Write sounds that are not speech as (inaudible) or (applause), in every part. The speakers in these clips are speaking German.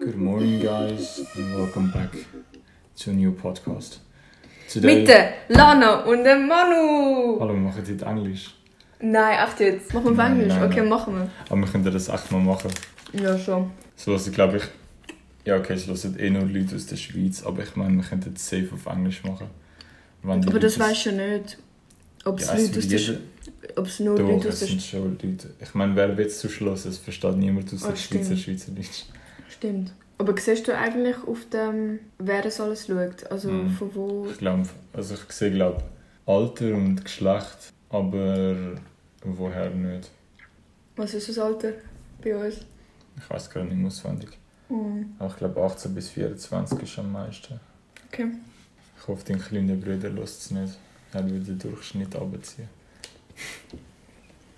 Good morning, guys, and welcome back to a new podcast. Today, Mit der Lana und dem Manu! Hallo, wir machen heute Englisch. Nein, echt jetzt. Machen wir auf Nein, Englisch? nein, okay, nein. machen wir. Aber wir können das echt mal machen. Ja, schon. So was ich glaube ich. Ja, okay, es hören eh nur Leute aus der Schweiz, aber ich meine, wir könnten es safe auf Englisch machen. Aber das weisst du ja nicht. Ob es Ja, Leute aus der jeder- Sch- ob es nur Doch, Leute aus es der sind Sch schon Leute. Ich meine, wer will zu Schluss? Es versteht niemand aus Ah, der Schweizer stimmt. Schweizerdeutsch. Stimmt. Aber siehst du eigentlich auf dem, wer es alles schaut? Also Mhm. von wo... Ich glaube, also ich sehe glaube Alter und Geschlecht, aber woher nicht? Was ist das Alter bei uns? Ich weiß gar nicht auswendig. Mhm. Aber ich glaube 18 bis 24 ist am meisten. Okay. Ich hoffe, dein kleiner Bruder lässt es nicht. Er will den Durchschnitt abziehen.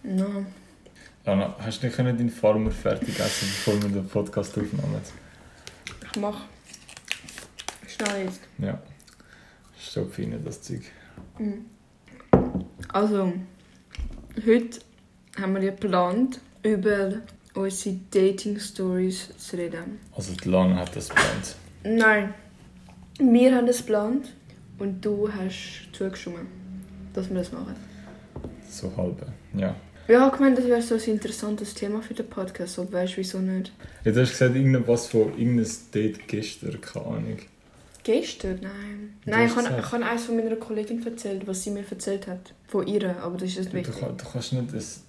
No. Lana, hast du nicht können deinen Farmer fertig essen, bevor wir den Podcast aufnehmen? Ich mach. Schnell jetzt. Ja. Stopp rein, das Zeug. Mhm. Also, heute haben wir ja geplant, über unsere Dating-Stories zu reden. Also die Lana hat das geplant. Nein, wir haben das geplant und du hast zugestimmt, dass wir das machen. So halbe. Ja. Ja, ich habe gemeint, das wäre so ein interessantes Thema für den Podcast, aber weißt du wieso nicht? Du hast gesagt, irgendwas von irgendeinem Date gestern, keine Ahnung. Gestern? Nein. Du Nein, ich habe, ich habe eins von meiner Kollegin erzählt, was sie mir erzählt hat. Von ihr, aber das ist Du, wichtig. kann- du kannst nicht das.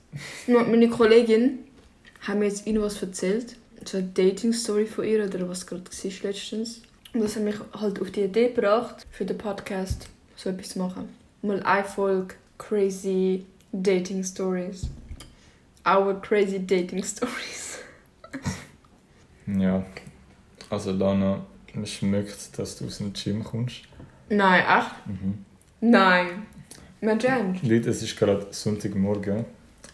Meine Kollegin hat mir jetzt irgendwas erzählt. So eine Dating-Story von ihr oder was gerade war letztens. Und das hat mich halt auf die Idee gebracht, für den Podcast so etwas zu machen. Mal eine Folge Crazy Dating Stories. Our Crazy Dating Stories. (laughs) Ja. Also Lana, man schmeckt, dass du aus dem Gym kommst. Nein, echt? Mhm. Nein. Mein Jan. Leute, es ist gerade Sonntagmorgen.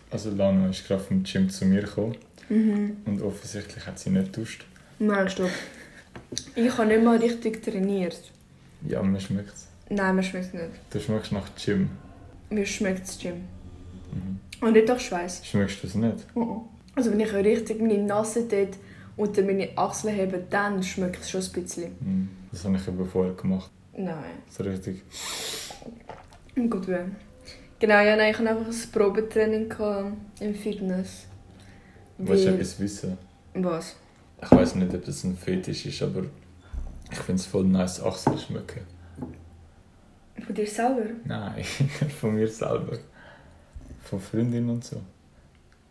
Also Lana ist gerade vom Gym zu mir gekommen. Mhm. Und offensichtlich hat sie nicht duscht. Nein, stopp. Ich habe nicht mal richtig trainiert. Ja, mir schmeckt es. Nein, mir schmeckt es nicht. Du schmeckst nach Gym. Mir schmeckt das Gym. Mhm. Und nicht nach Schweiß. Schmeckst du es nicht? Also wenn ich richtig meine Nase dort unter meine Achseln hebe, dann schmeckt es schon ein bisschen. Mhm. Das habe ich eben vorher gemacht. Nein. So richtig. Gut weh. Genau, ja, nein, ich hatte einfach ein Probetraining im Fitness. Willst du etwas wissen? Was? Ich weiß nicht, ob das ein Fetisch ist, aber ich finde es voll nice, Achseln schmecken. Von dir selber? Nein, (laughs) von mir selber. Von Freundinnen und so.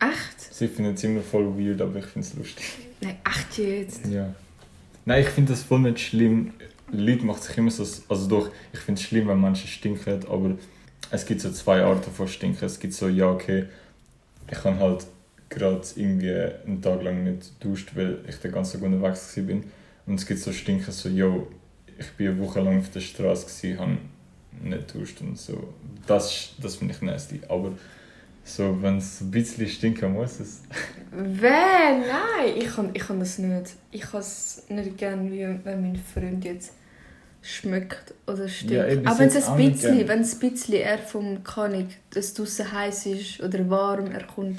Echt? Sie finden es immer voll weird, aber ich finde es lustig. Nein, echt jetzt? Ja. Nein, ich finde das voll nicht schlimm. Leute machen sich immer so. Also doch, ich finde es schlimm, wenn Menschen stinken, aber es gibt so zwei Arten von Stinken. Es gibt so, ja, okay, ich kann halt gerade irgendwie einen Tag lang nicht duscht, weil ich den ganzen Tag unterwegs war. Und es gibt so Stinken, so, yo, ich bin eine Woche lang auf der Straße, gewesen, habe nicht duscht und so. Das, das finde ich nasty. Aber so, wenn es ein bisschen stinken muss, es. Wer? Nein, ich kann, ich kann das nicht. Ich kann es nicht gerne, wie wenn mein Freund jetzt schmeckt oder stinkt. Ja, Aber wenn es ein bisschen, wenn es ein bisschen er vom Kanik, dass es draussen heiß ist oder warm, er kommt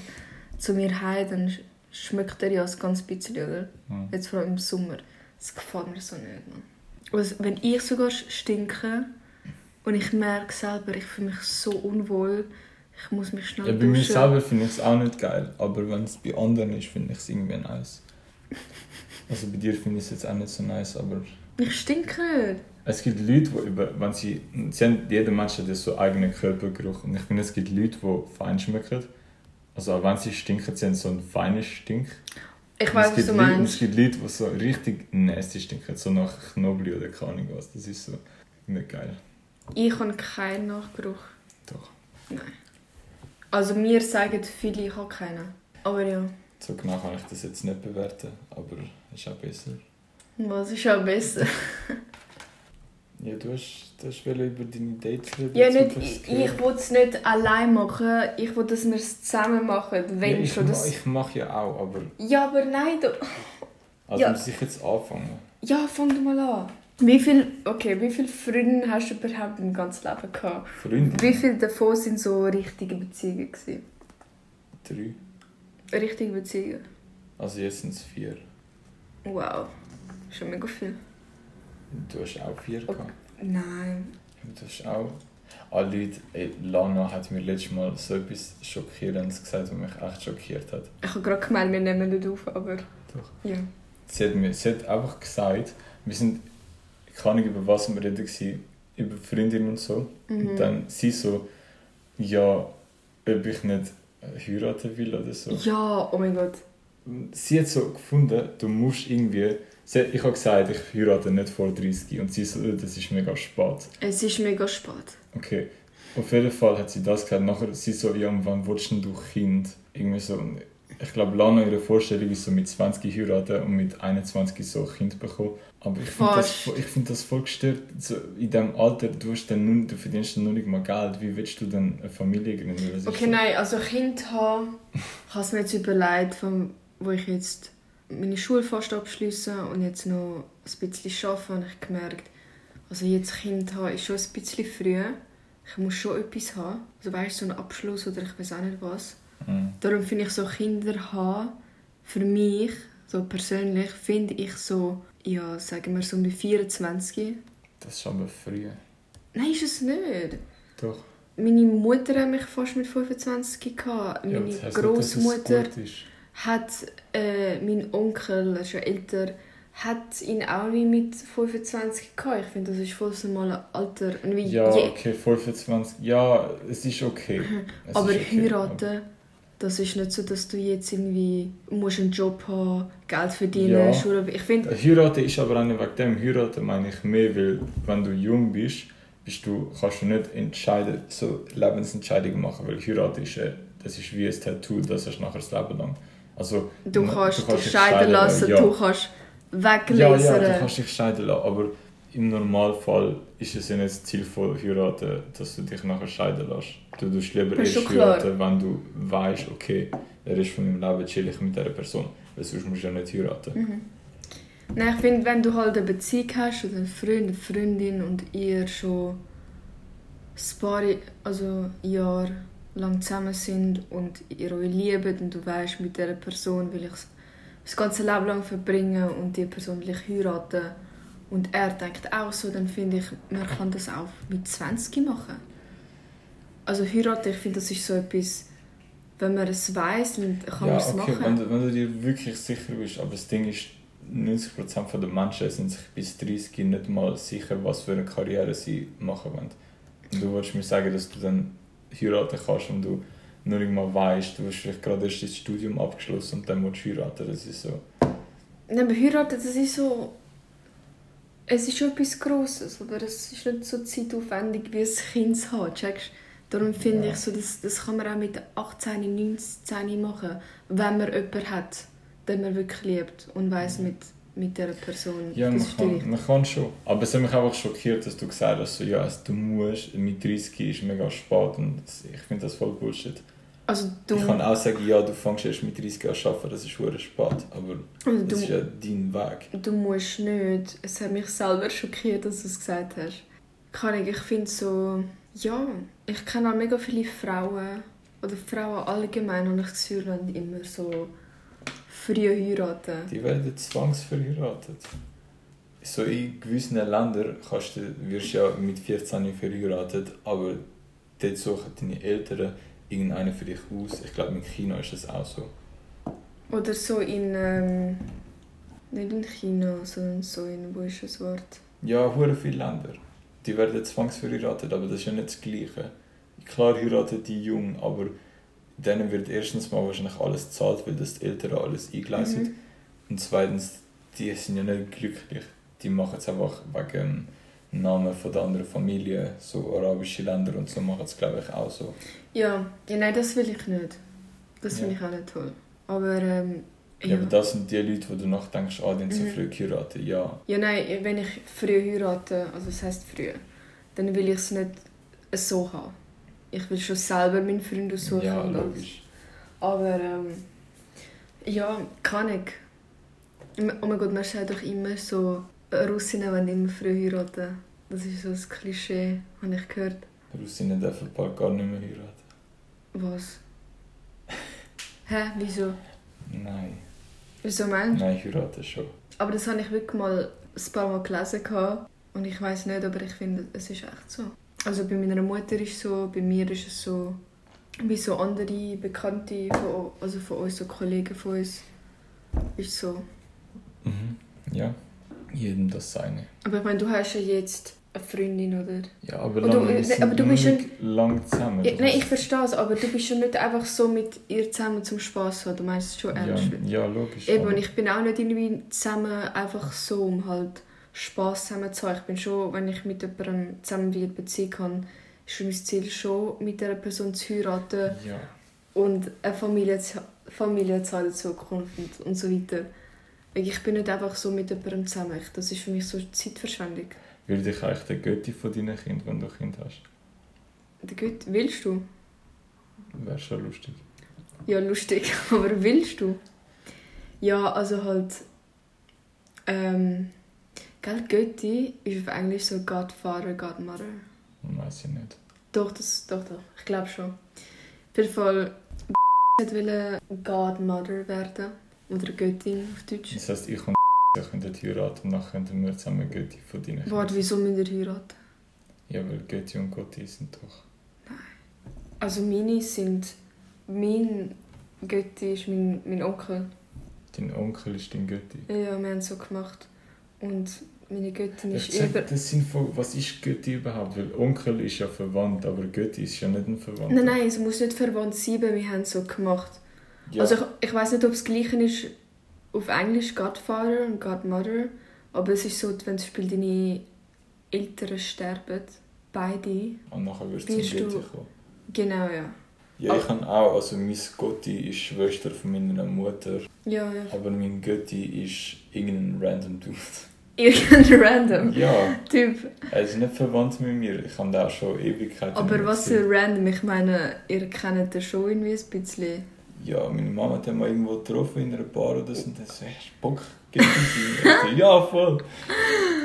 zu mir heim, dann sch- schmeckt er ja ein ganz bisschen, oder? Ja. Jetzt vor allem im Sommer. Das gefällt mir so nicht. Man. Also, wenn ich sogar stinke und ich merke selber, ich fühle mich so unwohl, ich muss mich schnell Ja, bei mir duschen. selber finde ich es auch nicht geil, aber wenn es bei anderen ist, finde ich es irgendwie nice. Also bei dir finde ich es jetzt auch nicht so nice, aber Ich stinke nicht. es gibt Leute, die über, wenn sie, sie haben, jeder Mensch hat ja so eigenen Körpergeruch und ich finde, es gibt Leute, die fein schmecken. Also auch wenn sie stinken, sie haben so einen feinen Stink. Ich weiß, was du Leute- meinst. Es gibt Leute, die so richtig nasty stinken, so nach Knoblauch oder keine Ahnung was. Das ist so nicht geil. Ich habe keinen Nachgeruch. Doch. Nein. Also mir sagen viele, ich habe keinen. Aber ja, So genau kann ich das jetzt nicht bewerten, aber ist auch besser. was ist auch besser? (laughs) Ja, du hast, du hast wollen über deine Dates reden. Ja, nicht, ich, ich will es nicht allein machen. Ich will, dass wir es zusammen machen. Wenn ja, ich, schon das... ich mache ja auch, aber Ja, aber nein. Du... also Ja. muss ich jetzt anfangen. Ja, fang du mal an. Wie viel, okay, wie viele Freunde hast du überhaupt im ganzen Leben gehabt? Freunde? Wie viele davon sind so richtige Beziehungen gewesen? Drei. Richtige Beziehungen? Also jetzt sind es vier. Wow. Schon mega viel. Du hast auch vier Okay. gehabt. Nein. Du hast auch. Alle Leute, ey, Lana hat mir letztes Mal so etwas Schockierendes gesagt, was mich echt schockiert hat. Ich habe gerade gemeint, wir nehmen nicht auf, aber... Doch. Ja. Sie hat, mir, sie hat einfach gesagt, wir sind, ich kann nicht über was wir reden, gewesen, über Freundinnen und so. Mhm. Und dann sie so, ja, ob ich nicht heiraten will oder so. Ja, oh mein Gott. Sie hat so gefunden, du musst irgendwie. Sie, ich habe gesagt, ich heirate nicht vor 30 und sie so, «Äh, das ist mega spät. Es ist mega spät. Okay, auf jeden Fall hat sie das gesagt. Nachher sie so, ja, wann willst du Kind? Irgendwie so. Ich glaube, Lana, ihre Vorstellung ist so mit 20 heiraten und mit 21 so ein Kind bekommen. Aber ich finde das, ich find das voll gestört. So, in diesem Alter, du, hast dann nur, du verdienst dann nur nicht mal Geld. Wie willst du dann eine Familie gründen? Ist Okay, nein, also Kind haben, ich habe es mir jetzt überlegt, von, wo ich jetzt meine Schule fast abschließe und jetzt noch ein bisschen arbeite, habe ich gemerkt, also jetzt Kind haben ist schon ein bisschen früh. Ich muss schon etwas haben. Also weißt du, so einen Abschluss oder ich weiß auch nicht was. Mhm. Darum finde ich so Kinder haben, für mich, so persönlich, finde ich so, ja, sagen wir so um die 24. Das ist aber früh. Nein, ist es nicht. Doch. Meine Mutter hat mich fast mit 25 gehabt. Ja, Meine das nicht, dass es Großmutter hat äh, mein Onkel, er ist ja älter, hat ihn auch wie mit 25 gehabt. Ich finde, das ist voll das normale Alter. Wie Ja, okay, 25. Ja, es ist okay. Es aber ist okay, heiraten, das ist nicht so, dass du jetzt irgendwie musst einen Job haben, Geld verdienen, Ja. Schule. Ich finde, Heiraten ist aber auch nicht wegen dem. Heiraten meine ich mehr, weil wenn du jung bist, bist du, kannst du nicht entscheiden, so Lebensentscheidungen machen, weil heiraten ist, äh, das ist wie ein Tattoo, das hast du nachher das Leben lang. Also, du ma- kannst dich scheiden lassen, ja. du kannst Ja, weglasern. ja, du kannst dich scheiden lassen, aber im Normalfall ist es ja nicht das Ziel von heiraten, dass du dich nachher scheiden lässt. Du tust lieber ist erst heiraten, wenn du weißt, okay, der Rest von meinem Leben chill ich mit dieser Person. Weil sonst musst du ja nicht heiraten. Mhm. Nein, ich finde, wenn du halt eine Beziehung hast oder einen Freund, eine Freundin und ihr schon ein paar also Jahre lang zusammen sind und ihr euch liebt und du weißt, mit dieser Person will ich das ganze Leben lang verbringen und die Person will ich heiraten und er denkt auch so, dann finde ich, man kann das auch mit 20 machen. Also heiraten, ich finde, das ist so etwas, wenn man es weiß, dann kann ja, man es okay, machen. wenn du, wenn du dir wirklich sicher bist, aber das Ding ist, 90% der Menschen sind sich bis 30 nicht mal sicher, was für eine Karriere sie machen wollen. Und du willst mir sagen, dass du dann heiraten kannst und du nur mal weißt, du hast vielleicht gerade erst das Studium abgeschlossen und dann willst du heiraten. Das ist so. Nein, aber heiraten, das ist so... Es ist schon etwas Grosses, aber es ist nicht so zeitaufwendig, wie ein Kind zu haben, checkst? Darum finde Ja. ich, so, das, das kann man auch mit 18, 19 machen, wenn man jemanden hat, den man wirklich liebt und weiss, mit, mit dieser Person, Ja, das man kann, man kann schon. Aber es hat mich einfach schockiert, dass du gesagt hast, so, ja, also du musst, mit 30 ist mega spät und ich finde das voll Bullshit. Also du, Ich kann auch sagen, ja, du fängst erst mit 30 an zu arbeiten, das ist verdammt spät, aber also das ist ja dein Weg. du musst nicht... Es hat mich selber schockiert, dass du es gesagt hast. Kann ich, ich finde so... Ja, ich kenne auch mega viele Frauen, oder Frauen allgemein, habe ich das Gefühl, immer so früh heiraten. Die werden zwangsverheiratet. So in gewissen Ländern kannst du, wirst du ja mit 14 verheiratet, aber dort suchen deine Eltern irgendeinen für dich aus. Ich glaube, in China ist das auch so. Oder so in... Ähm, nicht in China, sondern so in... Wo ist das Wort? Ja, hure viele Länder. Die werden zwangsverheiratet, aber das ist ja nicht das Gleiche. Klar heiraten die jung, aber denen wird erstens mal wahrscheinlich alles gezahlt, weil das die Eltern alles eingeleistet. Mhm. Und zweitens, die sind ja nicht glücklich. Die machen es einfach wegen Namen von der anderen Familie. So arabische Länder und so machen es, glaube ich, auch so. Ja, ja, nein, das will ich nicht. Das finde Ja. ich auch nicht toll. Aber, ähm, Ja. ja. aber das sind die Leute, wo du nachdenkst, ah, die so Mhm. früh geheiratet. Ja, Ja, nein, wenn ich früh heirate, also das heisst früh, dann will ich es nicht so haben. Ich will schon selber meinen Freund aussuchen. ja logisch. Aber, ähm, ja, kann ich. Oh mein Gott, man sagt doch immer so, Russinnen wollen immer früh heiraten. Das ist so ein Klischee, habe ich gehört. Russinnen dürfen bald gar nicht mehr heiraten. Was? (laughs) Hä? Wieso? Nein. Wieso meinst du? Nein, heiraten schon. Aber das habe ich wirklich mal ein paar Mal gelesen. Und ich weiß nicht, aber ich finde, es ist echt so. Also bei meiner Mutter ist es so, bei mir ist es so. Bei so andere Bekannte von, also von uns, so Kollegen von uns, ist so. Mhm. Ja. Jedem das seine. Aber ich meine, du hast ja jetzt eine Freundin, oder? Ja, aber, Und du- wir aber du bist nicht lang zusammen. Ja, nein, ich verstehe es, aber du bist schon nicht einfach so mit ihr zusammen zum Spaß haben. Du meinst es schon ernst. ja, ja, logisch. Eben, aber- und ich bin auch nicht irgendwie zusammen einfach so, um halt Spaß zusammen zu haben. Ich bin schon, wenn ich mit jemandem zusammen wie eine Beziehung habe, ist schon mein Ziel schon, mit dieser Person zu heiraten Ja. und eine Familie zu, Familie zu haben in Zukunft und, und so weiter. Weil Ich bin nicht einfach so mit jemandem zusammen. Das ist für mich so Zeitverschwendung. Will dich eigentlich der Götti von deinen Kindern, wenn du ein Kind hast? Der Gut, willst du? Wäre schon lustig. Ja, lustig. (laughs) Aber willst du? Ja, also halt. Ähm. Gell, Götti ist auf Englisch so Godfather, Godmother. Weiß ich nicht. Doch, das, doch, doch. Ich glaube schon. Auf jeden Fall. (laughs) wollte Godmother werden. Oder Göttin auf Deutsch. Das heisst, ich und (laughs) könnten heiraten und dann könnten wir zusammen Götti von deinen Warte, wieso müssen wir heiraten? Ja, weil Götti und Gotti sind doch... Also, meine sind. Mein Götti ist mein, mein Onkel. Dein Onkel ist dein Götti. Ja, wir haben es so gemacht. Und meine Göttin ist sag, über. das sind von, was ist Götti überhaupt? Weil Onkel ist ja verwandt, aber Götti ist ja nicht ein Verwandter. Nein, nein, es muss nicht verwandt sein, wir haben es so gemacht. Ja, Also ich, ich weiß nicht, ob es gleich ist auf Englisch Godfather und Godmother, aber es ist so, wenn zum Beispiel deine Eltern sterben, beide. und nachher wirst du zum du- kommen. Genau, ja. Ja, ich habe auch, also mein Götti ist Schwester von meiner Mutter, Ja, ja. aber mein Götti ist irgendein random Dude. (laughs) Irgendein random Ja, Typ. er ist nicht verwandt mit mir, ich habe den auch schon Ewigkeiten Aber was für random? Ich meine, ihr kennt den schon irgendwie ein bisschen. Ja, meine Mama hat mal irgendwo getroffen in einer Bar oder so und dann so, hast du Bock? Ich (laughs) so, ja, voll.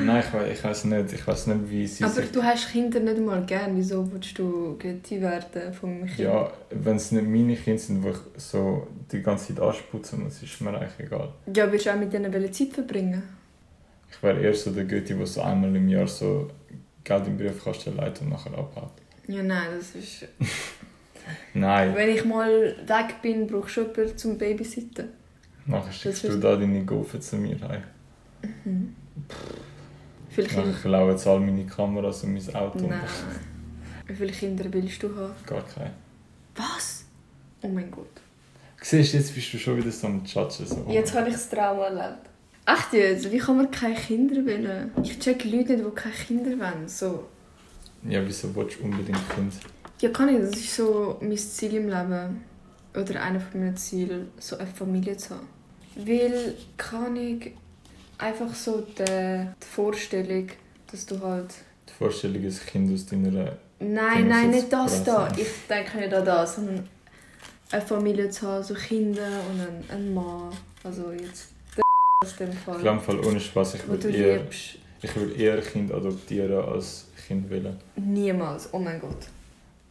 Nein, ich, we- ich weiß nicht, ich weiß nicht, wie sie Aber sich... du hast Kinder nicht mal gern. Wieso willst du Götti werden vom Kind? Ja, wenn es nicht meine Kinder sind, die ich so die ganze Zeit ansputzen muss, ist mir eigentlich egal. Ja, willst du auch mit denen Zeit verbringen? Ich wäre eher so der Götti, der so einmal im Jahr so Geld im Briefkasten leitet und nachher abhaut. Ja, nein, das ist... (laughs) Nein, Wenn ich mal weg bin, brauchst du jemanden zum Babysitten. nachher schickst du da deine Gofen zu mir heim. Wie viele Kinder? Nachher klauen jetzt all meine Kameras und mein Auto. Nein. Wie viele Kinder willst du haben? Gar kein. Was? Oh mein Gott. Siehst du, jetzt bist du schon wieder so am Tschatschen. So. Jetzt habe ich das Trauma erlebt. Echt jetzt? Wie kann man keine Kinder wollen? Ich check Leute nicht, die keine Kinder wollen. So. Ja, wieso willst du unbedingt Kind? Ja, kann ich. Das ist so mein Ziel im Leben. Oder einer von meinen Zielen, so eine Familie zu haben. Weil, kann ich einfach so die, die Vorstellung, dass du halt Die Vorstellung ist ein Kind aus deiner... Nein, nein, nicht das da. Ich denke nicht an das, sondern eine Familie zu haben, so Kinder und einen, einen Mann. Also jetzt der (laughs) aus dem Fall. glaube, im Fall ohne Spaß, ich würde eher, liebst. ich würde eher ein Kind adoptieren als Kind wählen. Niemals. Oh mein Gott.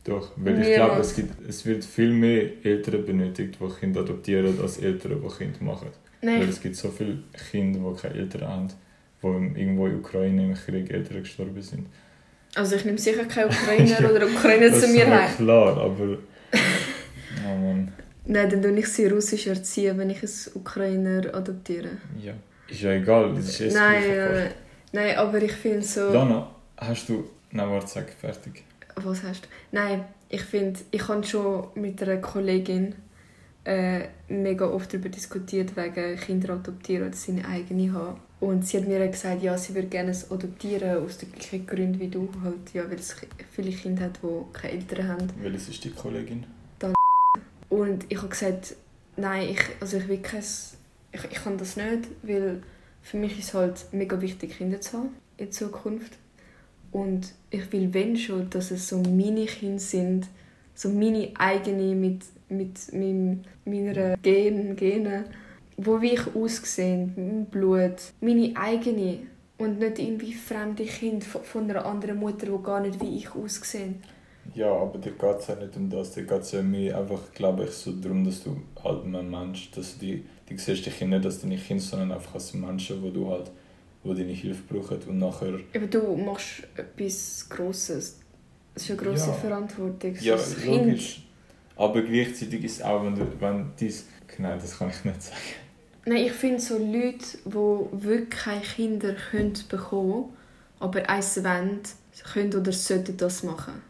Doch, weil ich glaube, es, gibt, es wird viel mehr Eltern benötigt, die Kinder adoptieren, als Eltern, die Kinder machen. Weil Nein, es gibt so viele Kinder, die keine Eltern haben, die irgendwo in der Ukraine im Krieg Eltern gestorben sind. also ich nehme sicher keine Ukrainer (laughs) Ja, oder Ukrainer zu mir heim. klar, aber... (laughs) Oh Mann, Nein, dann tue ich sie russisch erziehen, wenn ich einen Ukrainer adoptiere. ja. Ist ja egal, das ist jetzt Nein, gleich nein, nein. Nein, aber ich finde so... Lana, hast du... Nein, warte, sag fertig. Was hast du? Nein, ich finde, ich habe schon mit einer Kollegin äh, mega oft darüber diskutiert, wegen Kinder adoptieren oder seine eigene haben. Und sie hat mir gesagt, ja, sie würde gerne es adoptieren, aus den gleichen Gründen wie du. Halt, ja, weil es viele Kinder hat, die keine Eltern haben. Welches ist die Kollegin? Und ich habe gesagt, nein, ich, also ich will kein, ich, ich kann das nicht, weil für mich ist es halt mega wichtig, Kinder zu haben in Zukunft. Und ich will, wenn schon, dass es so meine Kinder sind, so meine eigene mit, mit meinem, meiner Gen, Gene, wo wie ich aussehe, mein Blut, meine eigene. Und nicht irgendwie fremde Kinder von, einer anderen Mutter, die gar nicht wie ich aussehen. Ja, aber da geht es ja nicht um das. Da geht es ja mehr einfach, glaube ich, so darum, dass du halt ein Mensch, dass du die, die siehst dich nicht als deine Kinder, sondern einfach als Menschen, wo du halt, wo deine Hilfe brauchen und nachher... Aber du machst etwas Grosses. Das ist eine grosse Ja. Verantwortung. Ja, das logisch. Aber gleichzeitig ist es auch, wenn du, wenn dies... Nein, das kann ich nicht sagen. Nein, ich finde so Leute, die wirklich keine Kinder können bekommen aber eins wollen, können oder sollten das machen.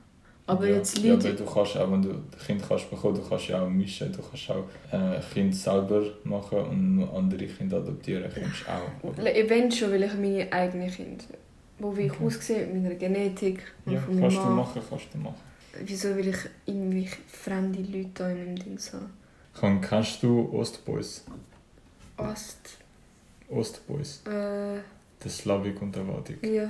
Aber ja. jetzt Ja, Leute... aber du kannst auch, wenn du ein Kind kannst bekommen, du kannst ja auch mischen, du kannst auch äh, Kind selber machen und noch andere Kinder adoptieren kannst du auch. Ja. Wenn schon will ich meine eigenen Kinder. Wo wie ich Okay. aussehe, mit meiner Genetik und Ja, von kannst du Mann. machen, kannst du machen. Wieso will ich irgendwie fremde Leute da in meinem Ding haben? Kann, kennst du Ostboys? Ost... Ostboys. Äh, Der Slavik und der Vadik. ja.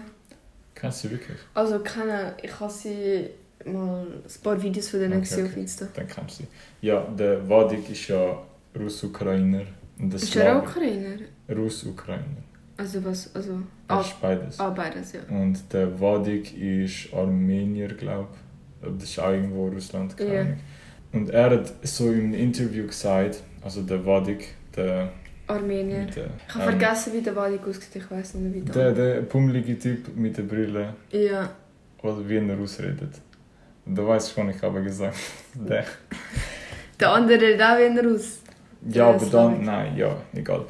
Kennst du sie wirklich? Also kennen, ich habe sie mal ein paar Videos von denen Okay, auf okay. Insta. Dann kennst du sie. Ja, der Vadik ist ja Russ-Ukrainer. Der Ist er auch Ukrainer? Russ-Ukrainer. Also was? Also... Ah, ist beides. ah beides, ja. Und der Vadik ist Armenier, glaube ich. Das ist auch irgendwo Russland, keine. Ahnung. Und er hat so in einem Interview gesagt, also der Vadik, der... Armenier. der Ich habe ähm, vergessen, wie der Wadik aussieht. Ich weiß nicht wie Der, der pummelige Typ mit der Brille, Ja. oder wie er ausredet. Weiß ich gar nicht, aber gesagt. (laughs) Der. Der andere, da wie er aus. Ja, aber dann, nein, ja, egal.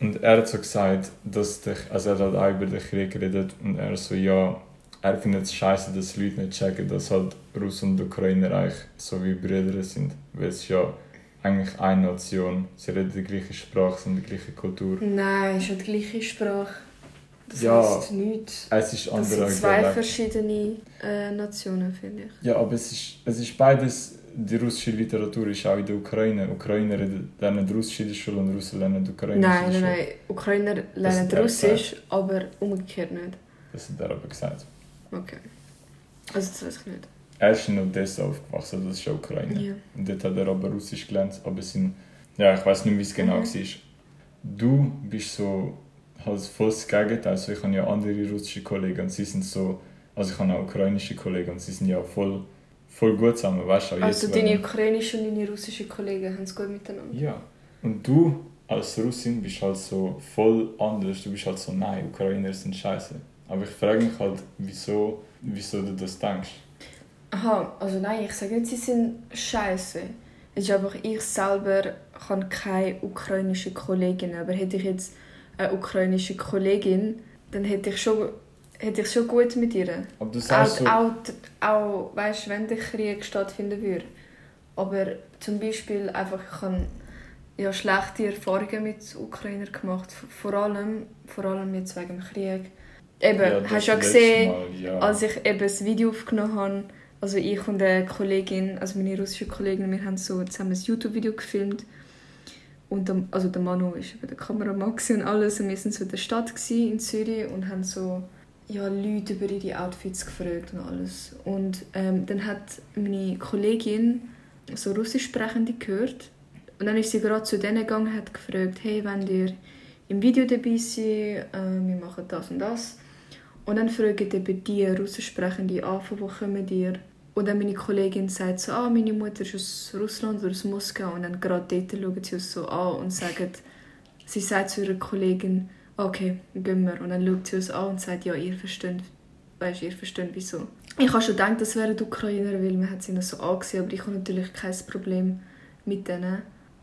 Und er hat so gesagt, dass der, also er hat auch über den Krieg geredet und er so, ja, er findet es scheiße, dass Leute nicht checken, dass halt Russen und Ukrainer eigentlich so wie Brüder sind. Weil es ja eigentlich eine Nation. Sie reden die gleiche Sprache, sind die gleiche Kultur. Nein, ist ja die gleiche Sprache. Das Ja. heisst nichts. Es ist Das andere sind zwei Dialekt. verschiedene äh, Nationen, finde ich. Ja, aber es ist, es ist beides, die russische Literatur ist auch in der Ukraine. Ukrainer lernen Russisch in der Schule und Russen lernen Ukrainisch Nein, in nein, nein. Ukrainer lernen er Russisch, aber umgekehrt nicht. Das hat er aber gesagt. Okay. Also das weiß ich nicht. Er ist in Odessa aufgewachsen, das ist ja Ukraine. Ja. Und dort hat er aber Russisch gelernt, aber es sind, ja, ich weiß nicht, wie es genau Mhm. war. Du bist so halt voll das Gegenteil. Also ich habe ja andere russische Kollegen und sie sind so, also ich habe auch ukrainische Kollegen und sie sind ja voll, voll gut zusammen, weißt du? Also jetzt, deine ukrainischen und deine russischen Kollegen haben es gut miteinander. Ja. Und du als Russin bist halt so voll anders. Du bist halt so, nein, Ukrainer sind scheiße. Aber ich frage mich halt, wieso, wieso du das denkst. Aha, also nein, ich sage nicht, sie sind scheiße. Es ist einfach, ich selber habe keine ukrainische Kollegin. Aber hätte ich jetzt eine ukrainische Kollegin, dann hätte ich schon, hätte ich schon gut mit ihr. Aber du Auch, sagst so, auch, auch weißt, wenn der Krieg stattfinden würde. Aber zum Beispiel einfach, ich habe ja, schlechte Erfahrungen mit Ukrainern gemacht. Vor allem, vor allem jetzt wegen dem Krieg. Eben, das hast du ja gesehen, Mal, ja. als ich eben das Video aufgenommen habe, also ich und eine Kollegin, also meine russische Kollegin, wir haben so zusammen ein YouTube-Video gefilmt. Und der, also der Manu war eben der Kameramann und alles. Und wir waren so in der Stadt in Zürich und haben so ja, Leute über ihre Outfits gefragt und alles. Und ähm, dann hat meine Kollegin so Russisch sprechende gehört. Und dann ist sie gerade zu denen gegangen und hat gefragt, hey, wenn ihr im Video dabei seid, äh, wir machen das und das. Und dann fragen eben die Russisch sprechende an, von wo kommen ihr? Und dann meine Kollegin sagt so, ah, meine Mutter ist aus Russland oder aus Moskau. Und dann gerade dort schauen sie uns so an und sagen, sie sagt zu ihrer Kollegin, okay, gehen wir. Und dann schaut sie uns an und sagt, ja, ihr versteht, weißt, ihr versteht wieso. Ich habe schon gedacht, das wären Ukrainer, weil man hat sie noch so angesehen, aber ich habe natürlich kein Problem mit denen.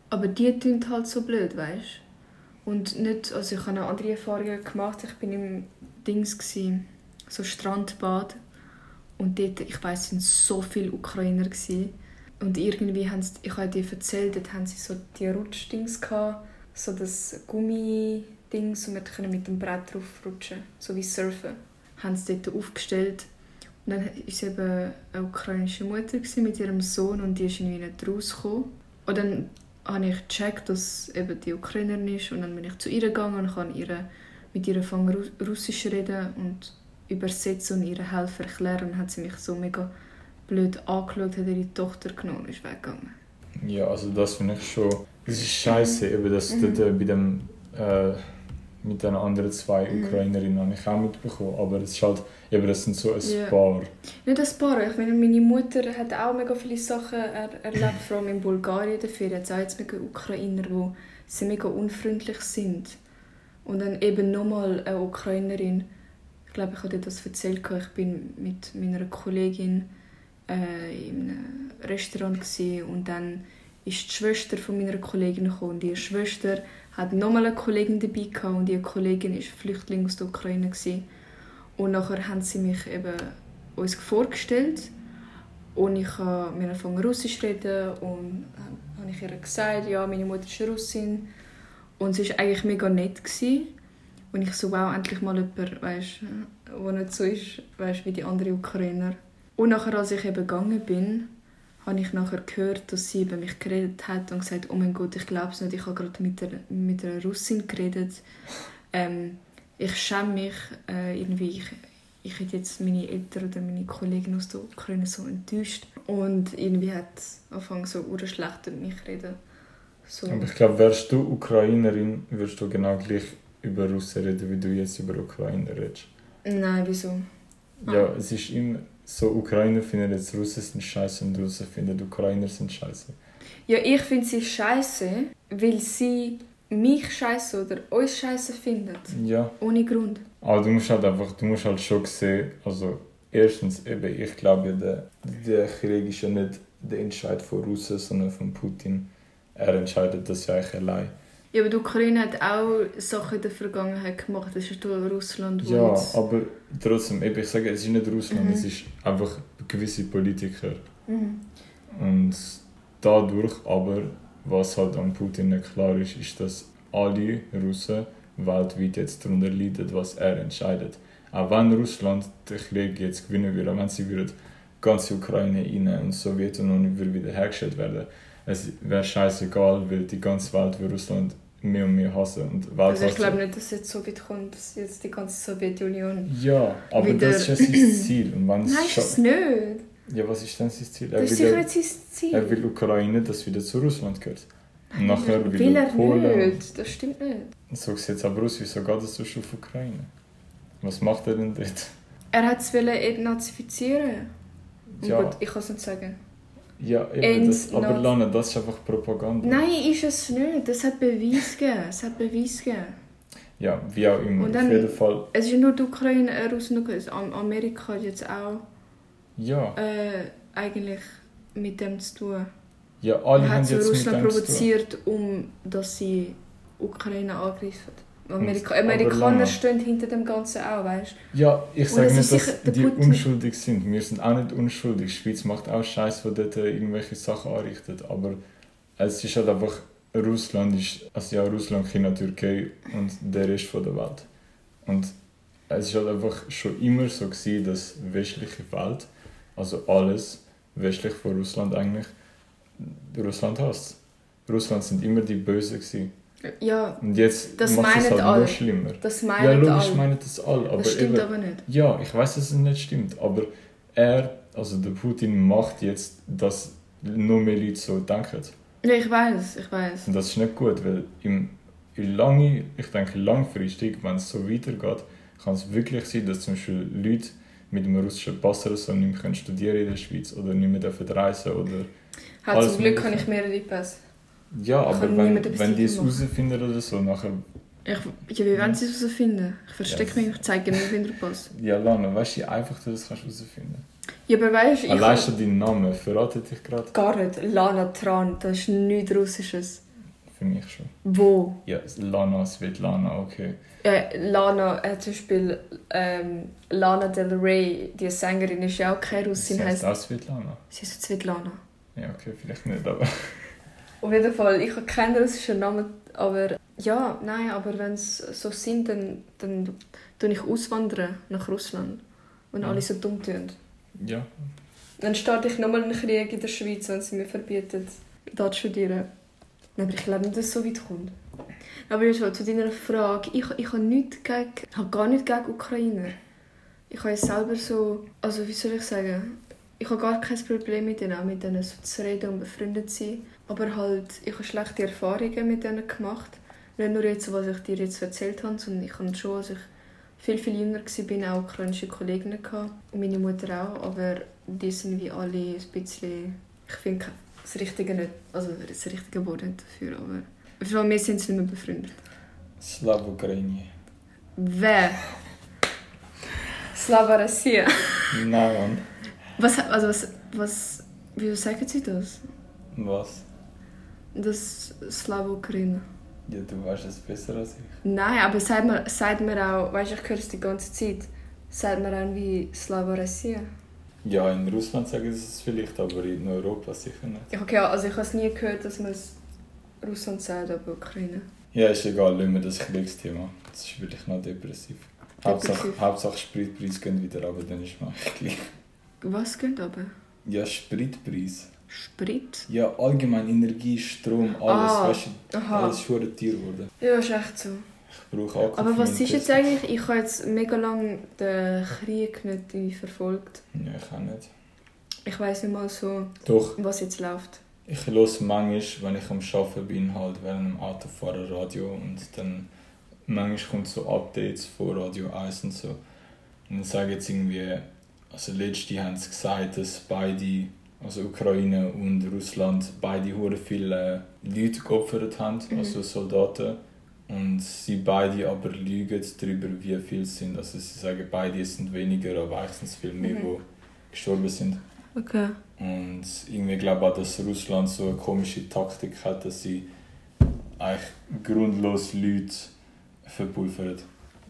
Aber die tun halt so blöd, weißt Und nicht, also ich habe noch andere Erfahrungen gemacht. Ich bin im Dings, gewesen, so Strandbad. Und dort, ich weiß, sind so viele Ukrainer gewesen. Und irgendwie haben sie, ich habe dir erzählt, dort haben sie so die Rutschdings gehabt, so das Gummidings, und wir können mit dem Brett drauf rutschen, so wie surfen. Haben sie dort aufgestellt. Und dann war eben eine ukrainische Mutter mit ihrem Sohn und die ist irgendwie nicht rausgekommen. Und dann habe ich gecheckt, dass eben die Ukrainerin ist und dann bin ich zu ihr gegangen und kann ihr mit ihr angefangen Ru- Russisch reden und übersetzen und ihr helfen erklären und hat sie mich so mega blöd angeschaut, hat ihre Tochter genommen und ist weggegangen. Ja, also das finde ich schon. Es ist scheiße, eben, dass Mhm. dort äh, bei dem. Äh, mit den anderen zwei Mhm. Ukrainerinnen habe ich auch mitbekommen. Aber es ist halt, eben, das sind so ein Ja. paar. Nicht ein paar. Ich meine, meine Mutter hat auch mega viele Sachen er erlebt, vor allem in Bulgarien dafür. Jetzt auch jetzt mega Ukrainer, die sie mega unfreundlich sind. Und dann eben nochmal eine Ukrainerin. Ich glaube, ich habe das erzählt. Ich bin mit meiner Kollegin äh, einem Restaurant und dann ist die Schwester von meiner Kollegin gekommen. Und ihre Schwester hat nochmal eine Kollegin dabei gehabt und ihre Kollegin ist Flüchtling aus der Ukraine gewesen. Und nachher haben sie mich eben uns vorgestellt und ich habe mir angefangen Russisch reden und habe ich ihr gesagt, ja, meine Mutter ist Russin und sie war eigentlich mega nett gewesen. Und ich so, wow, endlich mal jemand, weißt, der nicht so ist, weißt, wie die anderen Ukrainer. Und nachher, als ich eben gegangen bin, habe ich nachher gehört, dass sie über mich geredet hat und gesagt, oh mein Gott, ich glaube es nicht, ich habe gerade mit, der, mit einer Russin geredet. Ähm, ich schäme mich äh, irgendwie, ich, ich hätte jetzt meine Eltern oder meine Kollegen aus der Ukraine so enttäuscht. Und irgendwie hat angefangen so schlecht über mich zu reden. So. Aber ich glaube, wärst du Ukrainerin, würdest du genau gleich über Russen reden, wie du jetzt über Ukrainer redest. Nein, wieso? Ah. Ja, es ist immer so, Ukrainer finden jetzt Russen sind scheiße und Russen finden Ukrainer sind scheiße. Ja, ich finde sie scheiße, weil sie mich scheiße oder uns scheiße findet. Ja, Ohne Grund. aber du musst halt einfach, du musst halt schon sehen, also erstens eben, ich glaube der, der Krieg ist ja nicht der Entscheid von Russen, sondern von Putin. Er entscheidet das ja eigentlich allein. Ja, aber die Ukraine hat auch Sachen in der Vergangenheit gemacht. Das ist durch Russland, Ja, jetzt... aber trotzdem, ich sage, es ist nicht Russland, Mhm. es ist einfach gewisse Politiker. Mhm. Und dadurch aber, was halt an Putin nicht klar ist, ist, dass alle Russen weltweit jetzt darunter leiden, was er entscheidet. Auch wenn Russland den Krieg jetzt gewinnen würde, wenn sie würde ganze Ukraine rein und die Sowjetunion würde wiederhergestellt werden, es wäre scheißegal, weil die ganze Welt will Russland mehr und mehr hassen. Und Also ich glaube nicht, dass es jetzt so weit kommt, dass jetzt die ganze Sowjetunion... Ja, aber Wieder- das ist ja sein (clears throat) Ziel. Und Nein, ist es nicht. Ja, was ist denn sein Ziel? Er Das ist will, sicher nicht sein Ziel. er will Ukraine, das wieder zu Russland gehört. Und nachher will, will er Polen. nicht. Das stimmt nicht. So sieht es aber aus, wieso geht es auf Ukraine? Was macht er denn dort? Er hat es entnazifizieren. Oh Ja, Gott, ich kann es nicht sagen. Ja eben, das, aber Nazi- Lana, das ist einfach Propaganda. Nein, ist es nicht. Das hat Beweis gegeben. Es hat Beweis gegeben. Ja, wie auch immer. Und auf dann- jeden Fall. Es ist nur die Ukraine äh, Russland. Am- Amerika hat jetzt auch Ja, äh, eigentlich mit dem zu tun. ja alle Er haben hat so jetzt Russland provoziert, um dass sie Ukraine angreifen. Amerika Amerikaner stehen hinter dem Ganzen auch, weißt Ja, ich sage nicht, dass die Putin- unschuldig sind. Wir sind auch nicht unschuldig. Die Schweiz macht auch Scheiß, wo dort irgendwelche Sachen anrichtet. Aber es ist halt einfach, Russland ist, also ja, Russland, China, Türkei und der Rest von der Welt. Und es ist halt einfach schon immer so gewesen, dass westliche Welt, also alles westlich von Russland eigentlich, Russland hasst. Russland sind immer die Bösen gewesen. Ja, Und jetzt Das macht es halt alle. noch schlimmer. das Ja, meinen logisch alle. meinen das alle. Aber das stimmt eben, aber nicht. ja, ich weiß, dass es nicht stimmt, aber er, also der Putin macht jetzt, dass nur mehr Leute so denken. Ja, ich weiß, ich weiß. Und das ist nicht gut, weil im, in lange, ich denke langfristig, wenn es so weitergeht, kann es wirklich sein, dass zum Beispiel Leute mit einem russischen Pass oder so nicht mehr studieren in der Schweiz oder nicht mehr dürfen reisen oder... Hat zum Glück habe ich mehrere Pässe. Ja, aber wenn, wenn die es herausfinden oder so, nachher... Ich, ja, wie wollen sie es herausfinden? Ich verstecke Ja. mich, ich zeige mir den Pass. (laughs) Ja, Lana, weißt du, wie einfach du das kannst herausfinden Ja, aber weißt du, ich Allein schon deinen Namen verratet dich gerade. gar nicht. Lana Tran, das ist nichts Russisches. Für mich schon. Wo? Ja, Lana, Svetlana, okay. Äh, Lana, äh, zum Beispiel ähm, Lana Del Rey, die Sängerin, ist ja auch keine Sie Russin, heißt heißt auch Svetlana. sie ist Svetlana. Ja, okay, vielleicht nicht, aber... (laughs) Auf jeden Fall, ich habe keinen russischen Namen, aber ja, nein, aber wenn es so sind, dann, dann tue ich auswandern nach Russland, wenn Mhm. alle so dumm tun. Ja, Dann starte ich nochmal einen Krieg in der Schweiz, wenn sie mir verbieten, da zu studieren. Nein, aber ich glaube nicht, dass es so weit kommt. Aber mal zu deiner Frage. Ich, ich habe nichts gegen, ich habe gar nicht gegen Ukrainer. Ich habe selber so, also wie soll ich sagen, ich habe gar kein Problem mit denen, auch mit denen so zu reden und befreundet zu sein. Aber halt, ich habe schlechte Erfahrungen mit denen gemacht. nicht nur jetzt, was ich dir jetzt erzählt habe, sondern ich habe schon, als ich viel, viel jünger war, auch ukrainische Kolleginnen gehabt. Meine Mutter auch, aber die sind wie alle ein bisschen... Ich finde das Richtige nicht, also das richtige Wort nicht dafür, aber... Vor allem wir sind nicht mehr befreundet. Slava Ukraini. Wer? Slava Russia. Nein, Mann. Was, also was, was, wie sagen sie das? Was? Das Slava Ukraine. Ja, du weißt es besser als ich. Nein, aber sagt mir, sagt mir auch, weißt du, ich höre es die ganze Zeit, sagt mir auch wie Slava Russia. Ja, in Russland sagen sie es vielleicht, aber in Europa sicher nicht. Okay, also ich habe es nie gehört, dass man es Russland sagt, aber Ukraine. Ja, ist egal, lassen wir das Kriegsthema. Das ist wirklich noch depressiv. Hauptsache, Depressiv. Hauptsache Spritpreis gehen wieder runter, dann ist man eigentlich gleich. Was geht aber? Ja, Spritpreis. Sprit? Ja, allgemein Energie, Strom, alles. Ah, weißt du, aha. alles ist teuer geworden. Ja, ist echt so. Ich brauche Akku Aber was ist jetzt eigentlich, ich habe jetzt mega lange den Krieg nicht verfolgt. Ja, ich auch nicht. Ich weiß nicht mal so, Doch, was jetzt läuft. ich höre manchmal, wenn ich am Arbeiten bin, halt während dem Autofahren Radio und dann manchmal kommt so Updates von Radio 1 und so. Und dann sagen jetzt irgendwie, also letzte haben sie gesagt, dass beide, also Ukraine und Russland, beide hure viele äh, Leute geopfert haben, Mhm. also Soldaten. Und sie beide aber lügen darüber, wie viele es sind. Also sie sagen, beide sind weniger, aber eigentlich sind es viel mehr, Mhm. die gestorben sind. Okay. Und irgendwie glaube ich auch, dass Russland so eine komische Taktik hat, dass sie eigentlich grundlos Leute verpulvern.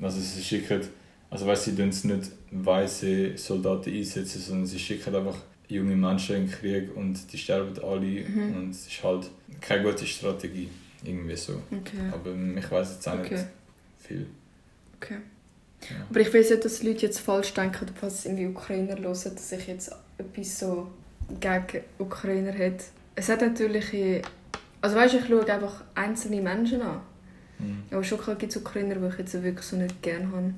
Also sie schicken, also weißt, sie tun es nicht weiße Soldaten einsetzen, sondern sie schicken einfach junge Menschen in den Krieg und die sterben alle Mhm. und es ist halt keine gute Strategie, irgendwie so. Okay. Aber ich weiß jetzt auch Okay. nicht viel. Okay. Ja. Aber ich will nicht, dass die Leute jetzt falsch denken, falls irgendwie Ukrainer hören, dass ich jetzt etwas so gegen Ukrainer hätte. Es hat natürlich... Also weißt du, ich schaue einfach einzelne Menschen an. Mhm. Aber schon gibt es Ukrainer, die ich jetzt wirklich so nicht gerne habe.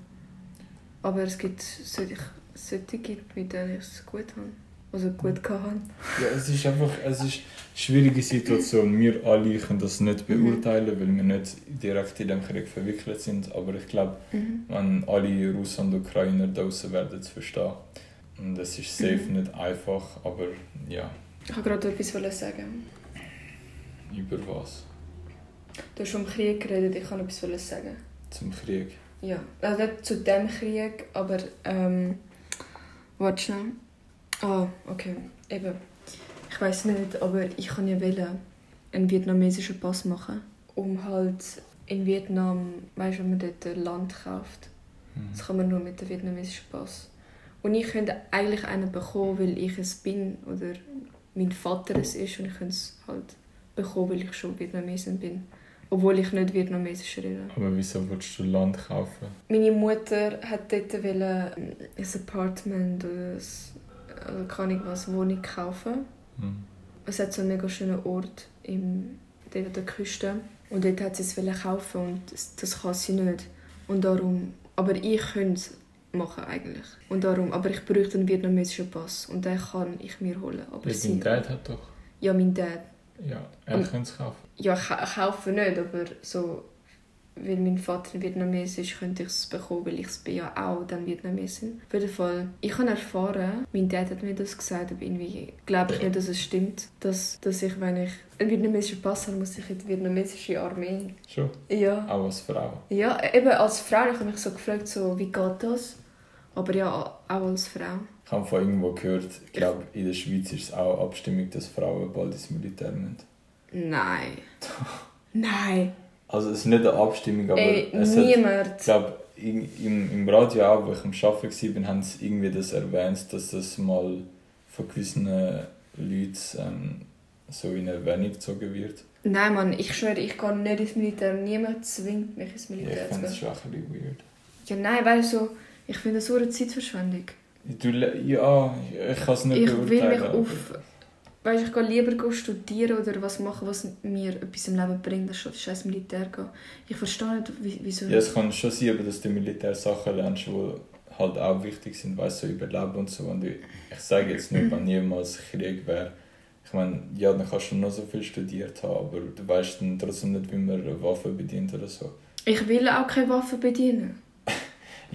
Aber es gibt solche, solche mit denen ich es gut habe. Also gut gehabt habe. Ja, es ist einfach es ist eine schwierige Situation. Wir alle können das nicht Mhm. beurteilen, weil wir nicht direkt in dem Krieg verwickelt sind. Aber ich glaube, Mhm. wenn alle Russen und Ukrainer draußen werden es verstehen. Und es ist safe Mhm. nicht einfach, aber ja, Ich wollte gerade etwas sagen. über was? Du hast vom Krieg geredet, ich kann etwas sagen. Zum Krieg. Ja, also nicht zu dem Krieg, aber ähm, warte schnell. Ah, okay, eben. Ich weiß nicht, aber ich kann ja wählen, einen vietnamesischen Pass machen, um halt in Vietnam, weißt du, wenn man dort ein Land kauft, Mhm. das kann man nur mit dem vietnamesischen Pass. Und ich könnte eigentlich einen bekommen, weil ich es bin oder mein Vater es ist und ich könnte es halt bekommen, weil ich schon Vietnamesin bin, obwohl ich nicht Vietnamesisch rede. Aber wieso willst du Land kaufen? Meine Mutter hat dort wollen, ähm, ein Apartment oder also keine Ahnung was, Wohnung kaufen. Mhm. Es hat so einen mega schönen Ort im, dort an der Küste. Und dort hat sie es wollen kaufen und das, das kann sie nicht. Und darum, aber ich könnte es machen eigentlich. Und darum, aber ich bräuchte einen vietnamesischen Pass und den kann ich mir holen. Aber Ja, sie, dein Dad hat doch. ja, mein Dad. Ja, er könnte es kaufen. Ja, ka- kaufen nicht, aber so, weil mein Vater Vietnames ist, könnte ich es bekommen, weil ich es bin ja auch dann Vietnamesin. Auf jeden Fall, ich habe erfahren, mein Dad hat mir das gesagt, aber irgendwie glaube ich nicht, dass es stimmt, dass, dass ich, wenn ich einen vietnamesischen Pass habe, muss ich in die vietnamesische Armee. Schon. Ja. Auch als Frau. Ja, eben als Frau, ich habe mich so gefragt, so, wie geht das? Aber ja, auch als Frau. Ich habe von irgendwo gehört, ich glaube, in der Schweiz ist es auch Abstimmung, dass Frauen bald ins Militär müssen. Nein. (laughs) Nein. Also es ist nicht eine Abstimmung, aber Ey, es hat, niemand. ich glaube, im, im Radio auch, wo ich am Arbeiten war, haben sie irgendwie das erwähnt, dass das mal von gewissen Leuten ähm, so in Erwähnung gezogen wird. Nein, Mann, ich schwöre, ich gehe nicht ins Militär. Niemand zwingt mich ins Ja, Militär ich zu finde es gehen. schon ein bisschen weird. Ja, nein, weil so, ich finde das so eine Zeitverschwendung. Du, ja, ich kann es nicht Ich will mich beurteilen, auf. Weißt, ich gehe lieber studieren oder was machen, was mir etwas im Leben bringt, als scheiß Militär gehen. Ich verstehe nicht, wie- wieso. Ja, es kann schon sein, aber dass du Militär Sachen lernst, die halt auch wichtig sind, weißt du, so Überleben und so. Und ich, ich sage jetzt nicht, wenn niemals Krieg wäre, Ich meine, ja, dann kannst du noch so viel studiert haben, aber du weißt dann trotzdem nicht, wie man eine Waffe bedient oder so. Ich will auch keine Waffe bedienen.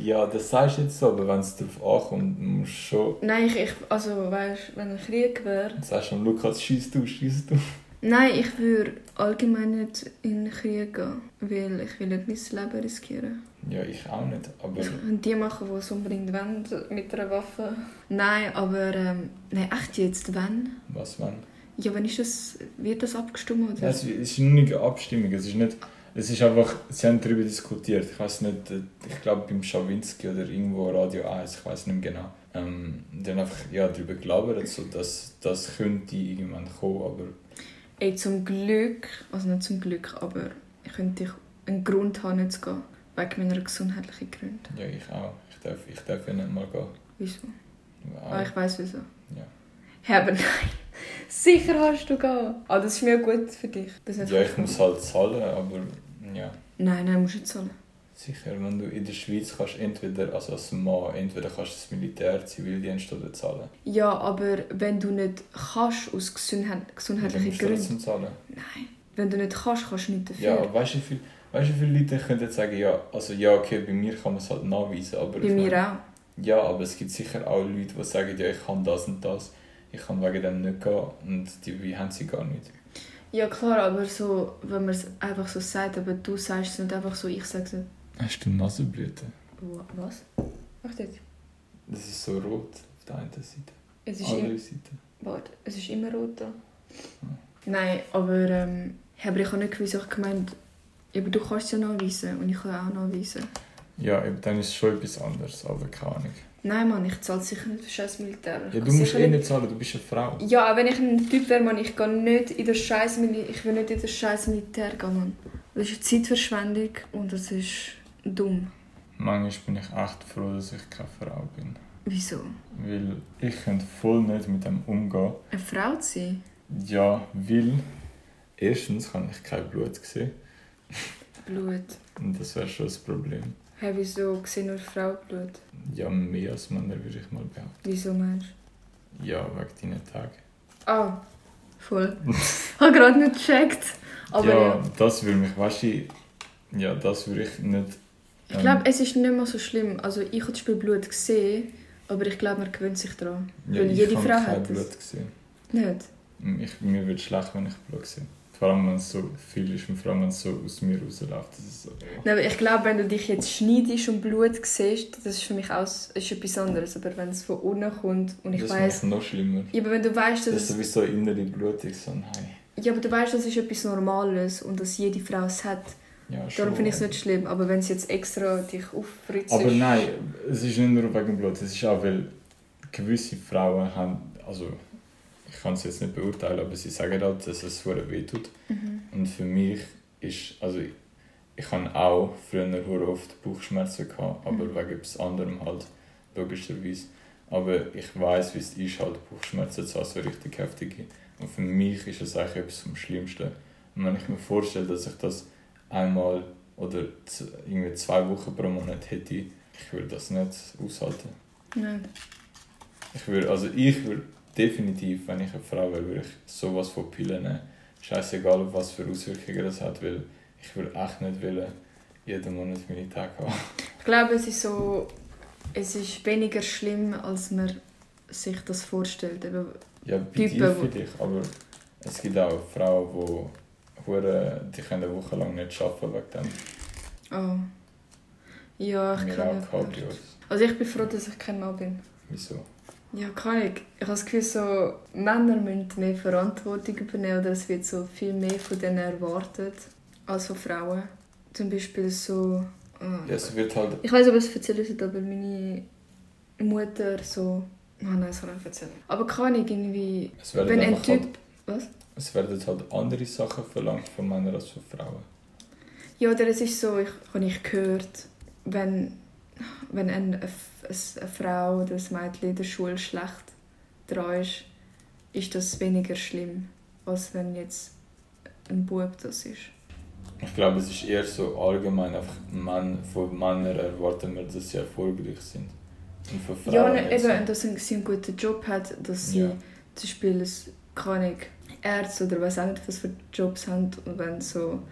Ja, das sagst du jetzt so, aber wenn es darauf ankommt, musst du schon. Nein, ich, ich also weißt, wenn ein Krieg wäre. Dann sagst du am Lukas, schieß du, schieß du. Nein, ich würde allgemein nicht in den Krieg gehen, weil ich will nicht mein Leben riskieren. Ja, ich auch nicht, aber die machen, die es unbedingt wollen, mit einer Waffe. Nein, aber ähm, nein, echt jetzt, wenn? was wenn? Ja, wenn ist das, wird das abgestimmt oder? Ja, es ist nur nicht eine Abstimmung, es ist nicht... Es ist einfach, sie haben darüber diskutiert. Ich weiß nicht, ich glaube beim Schawinski oder irgendwo Radio 1, ich weiß nicht mehr genau. Ähm, die haben einfach ja, darüber gelabert, so, dass das könnte irgendwann kommen, aber Ey, zum Glück, also nicht zum Glück, aber ich könnte einen Grund haben, nicht zu gehen. Wegen meiner gesundheitlichen Gründe. ja, ich auch. Ich darf, ich darf ja nicht mal gehen. Wieso? Auch. Ah, ich weiß wieso. Ja. Ja, aber nein. Sicher hast du gehen. Ah, das ist mir gut für dich. Ja, ich muss halt zahlen, aber ja. Nein, nein, musst du nicht zahlen. Sicher, wenn du in der Schweiz kannst entweder, also als Mann, entweder kannst du das Militär, Zivildienst oder zahlen. Ja, aber wenn du nicht kannst, aus gesundheit gesundheitlichen musst du Gründen. zahlen. Nein. Wenn du nicht kannst, kannst du nicht dafür. Ja, weißt du, wie viel, weißt du, wie viele Leute können jetzt sagen, ja, also ja, okay, bei mir kann man es halt nachweisen, aber Bei mir meine- auch. Ja, aber es gibt sicher auch Leute, die sagen, ja, ich kann das und das, ich kann wegen dem nicht gehen und die wie haben sie gar nicht. Ja, klar, aber so, wenn man es einfach so sagt, aber du sagst es nicht einfach so, ich sage es nicht. Hast du Nasenblüte? Wa- Was? Warte jetzt. Das ist so rot auf der einen Seite. Es ist, Andere im, Seite. warte, es ist immer rot da. Nein, aber, ähm, aber ich habe nicht gewusst, ich gemeint, aber du kannst es ja nachweisen und ich kann auch nachweisen. Ja, eben, dann ist es schon etwas anderes, aber keine Ahnung. Nein, Mann, ich zahle sicher nicht für scheiß Militär. Ich Ja, kann du musst eh nicht zahlen, du bist eine Frau. Ja, wenn ich ein Typ wäre, Mann, ich gehe nicht in das scheiß Mili ich will nicht in das scheiß Militär gehen, Mann. Das ist eine Zeitverschwendung und das ist dumm. Manchmal bin ich echt froh, dass ich keine Frau bin. Wieso? Weil ich könnte voll nicht mit dem umgehen. Eine Frau zu sein? Ja, weil erstens habe ich kein Blut gesehen. Blut. Und das wäre schon das Problem. Hä, wieso sehe nur Frauenblut? Ja, mehr als Männer würde ich mal behaupten. Wieso meinst Ja, wegen deinen Tagen. Ah, voll. (laughs) ich habe gerade nicht gecheckt. Aber ja, ja. das würde mich, weißt du, ja, das würde ich nicht. Ich glaube, es ist nicht mehr so schlimm. Also ich habe zum Beispiel Blut gesehen, aber ich glaube, man gewöhnt sich daran. ja, weil ich jede habe Frau hat es. Blut gesehen. Nicht? Ich, mir wird schlecht, wenn ich Blut sehe. Vor allem, wenn es so viel ist und vor allem, wenn es so aus mir rausläuft. Das ist so, Nein, aber ich glaube, wenn du dich jetzt schneidest und Blut siehst, das ist für mich auch ist etwas anderes. Aber wenn es von unten kommt und ich das weiß, macht es noch schlimmer. ja, aber wenn du weißt, dass Das ist es, sowieso innere Blutung, so nein. ja, aber du weißt, das ist etwas Normales und dass jede Frau es hat, Ja, darum schon, finde ich es nicht schlimm. Aber wenn es jetzt extra dich auffritzt, Aber nein, es ist nicht nur wegen Blut, es ist auch, weil gewisse Frauen haben, also ich kann es jetzt nicht beurteilen, aber sie sagen halt, dass es sehr weh tut. Mhm. Und für mich ist, also ich, ich habe auch früher sehr oft Bauchschmerzen gehabt, aber Mhm. wegen etwas anderem halt, logischerweise. Aber ich weiß, wie es ist, halt Bauchschmerzen zu haben, so richtig heftige. Und für mich ist es eigentlich etwas vom Schlimmsten. Und wenn ich mir vorstelle, dass ich das einmal oder irgendwie zwei Wochen pro Monat hätte, ich würde das nicht aushalten. Nein. Ich würde, also ich würde definitiv, wenn ich eine Frau wäre, würde ich sowas von Pillen nehmen. Scheißegal, was für Auswirkungen das hat, weil ich würde echt nicht wollen, jeden Monat meine Tage haben. Ich glaube, es ist so, es ist weniger schlimm, als man sich das vorstellt. Eben, Ja, bei Typen, dir vielleicht, aber es gibt auch Frauen, die, die können eine Woche lang nicht arbeiten wegen dem. oh. Ja, ich auch. Cabrios. Also ich bin froh, dass ich kein Mann bin. Wieso? Ja, kann ich. Ich habe das Gefühl, so, Männer müssen mehr Verantwortung übernehmen oder es wird so viel mehr von denen erwartet als von Frauen. Zum Beispiel so... ah, Ja, es wird halt, Ich weiß nicht, ob es erzählen soll, aber meine Mutter so... Oh nein, das kann ich nicht erzählen. Aber kann ich irgendwie... es werden Wenn ein Typ... halt, Was? es werden halt andere Sachen verlangt von Männern als von Frauen. Ja, oder es ist so, ich, habe ich gehört, wenn, wenn eine, eine, eine Frau oder ein Mädchen in der Schule schlecht dran ist, ist das weniger schlimm, als wenn jetzt ein Bub das ist. Ich glaube, es ist eher so allgemein, einfach Mann, von Männern erwarten wir, dass sie erfolgreich sind. Und von Frauen ja, ne, eben, dass sie einen guten Job hat, dass sie Ja. zum Beispiel ein keine Ahnung, Ärzte oder was auch nicht was für Jobs haben und wenn so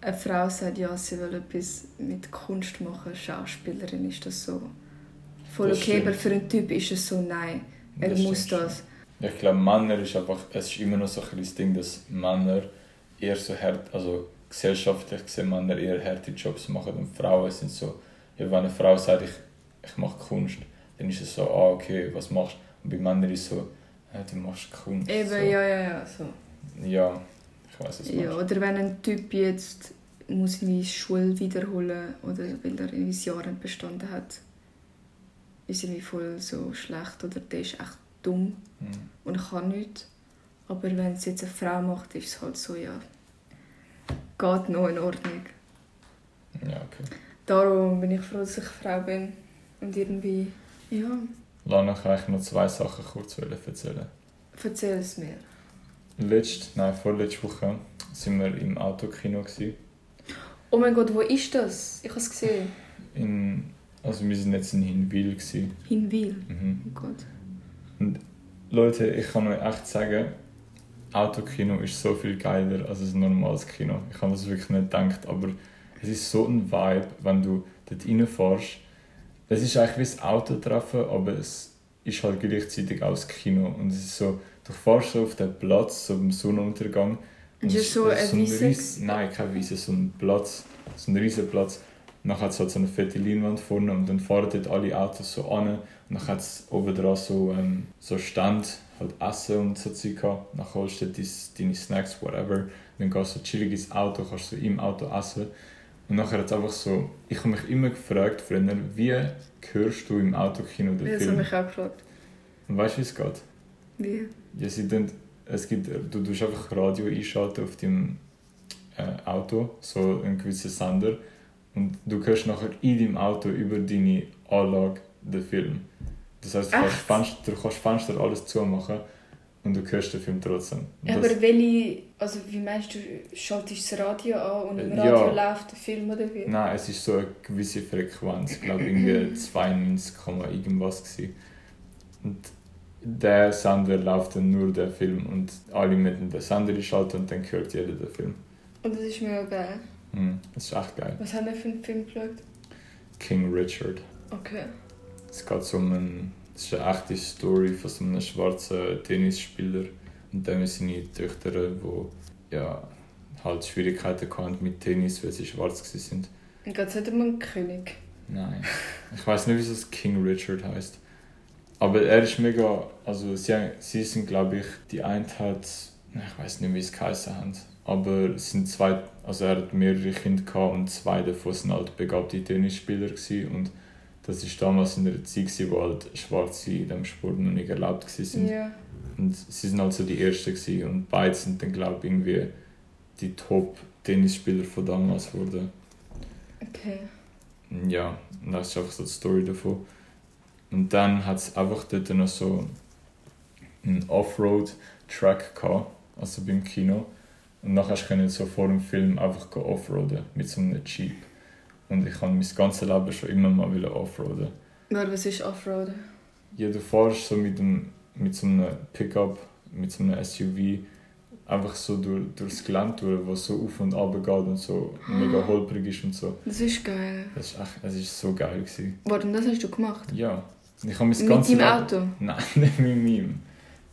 eine Frau sagt, ja, sie will etwas mit Kunst machen, Schauspielerin, ist das so voll Das okay, stimmt. aber für einen Typ ist es so, nein, er Das muss stimmt das. Ja, ich glaube, Männer ist einfach, es ist immer noch so ein das Ding, dass Männer eher so hart, also gesellschaftlich gesehen Männer eher harte Jobs machen und Frauen sind so, ja, wenn eine Frau sagt, ich, ich mache Kunst, dann ist es so, ah, okay, was machst du? Und bei Männern ist es so, ja, du machst Kunst. Eben, so. ja, ja, ja, so. Ja, ich weiß es nicht. Ja, oder wenn ein Typ jetzt muss seine Schule wiederholen oder weil er irgendwie ein Jahr nicht bestanden hat, ist irgendwie voll so schlecht oder der ist echt dumm Hm. und kann nichts. Aber wenn es jetzt eine Frau macht, ist es halt so, ja, geht noch in Ordnung. Ja, okay. Darum bin ich froh, dass ich Frau bin und irgendwie, ja, Lana kann ich noch zwei Sachen kurz erzählen. erzähl es mir. Letzte, nein, vorletzte Woche sind wir im Autokino. Gewesen. Oh mein Gott, wo ist das? Ich habe es gesehen. In, also wir sind jetzt in Hinwil. Gewesen. Hinwil. Mhm. Oh Gott. Leute, ich kann euch echt sagen, Autokino ist so viel geiler als ein normales Kino. Ich habe das wirklich nicht gedacht, aber es ist so ein Vibe, wenn du dort reinfährst. Es ist eigentlich wie das Autotreffen, aber es ist halt gleichzeitig auch das Kino. Und es ist so, du fährst so auf den Platz, so im Sonnenuntergang. Es es so eine Wiese? Ries- Nein, keine Wiese, so ein Platz, so ein riesen Platz. Und dann hat es halt so eine fette Leinwand vorne und dann fahren dort alle Autos so an. Und dann hat es oben dran so, ähm, so Stand, halt Essen und so Zeug gehabt. Dann holst du dort dein- deine Snacks, whatever. Dann gehst du chillig ins Auto, kannst so im Auto essen. Und nachher hat es einfach so, ich habe mich immer gefragt früher, wie hörst du im Autokino den Das habe Film? mich auch gefragt. Und weißt du, wie es geht? Wie? Ja, sie tun, es gibt, du tust einfach Radio einschalten auf dem äh, Auto, so einen gewissen Sender. Und du hörst nachher in deinem Auto über deine Anlage den Film. Das heißt, du kannst? Fenster, du kannst Fenster alles zumachen und du hörst den Film trotzdem. Ja, aber welche, also wie meinst du, schaltest das Radio an und im Äh, Radio ja. läuft der Film oder wie? Nein, es ist so eine gewisse Frequenz, ich glaube irgendwie (clears throat) 92, Komma irgendwas gewesen. Und der Sender läuft dann nur der Film und alle mit den Sender einschalten und dann hört jeder den Film. Und das ist mega geil. Hm, das ist echt geil. Was haben wir für einen Film geschaut? King Richard. Okay. Es geht so um einen, es ist eine echte Story von so einem schwarzen Tennisspieler und dem seine Töchter, die ja, halt Schwierigkeiten hatten mit Tennis, weil sie schwarz sind. Und geht es nicht um einen König? Nein. Ich weiß nicht, wieso es King Richard heißt. Aber er ist mega. Also, sie, sie sind, glaube ich, die eine hat. Ich weiß nicht, wie es geheißen haben. Aber es sind zwei. Also, er hat mehrere Kinder gehabt und zwei davon sind halt begabte Tennisspieler. Gewesen. Und das war damals in einer Zeit, gewesen, wo halt Schwarze in diesem Sport noch nicht erlaubt waren. Ja. Und sie sind also die Ersten gewesen. Und beide sind dann, glaube ich, irgendwie die Top-Tennisspieler von damals geworden. Okay. Ja, und das ist einfach so die Story davon. Und dann hat es einfach dort noch so einen Offroad-Track gehabt, also beim Kino. Und nachher konnte ich so vor dem Film einfach offroaden mit so einem Jeep. Und ich habe mein ganzes Leben schon immer mal wollen offroaden. Warte, was ist Offroad? Ja, du fährst so mit, dem, mit so einem Pickup, mit so einem SUV, einfach so durch, durchs Gelände durch, wo so auf und ab geht und so mega holprig ist und so. Das ist geil. Das ist echt, das ist so geil gewesen. Warte, und das hast du gemacht? Ja. Ich habe mein Mit deinem Auto? (laughs) Nein, nicht mit meinem.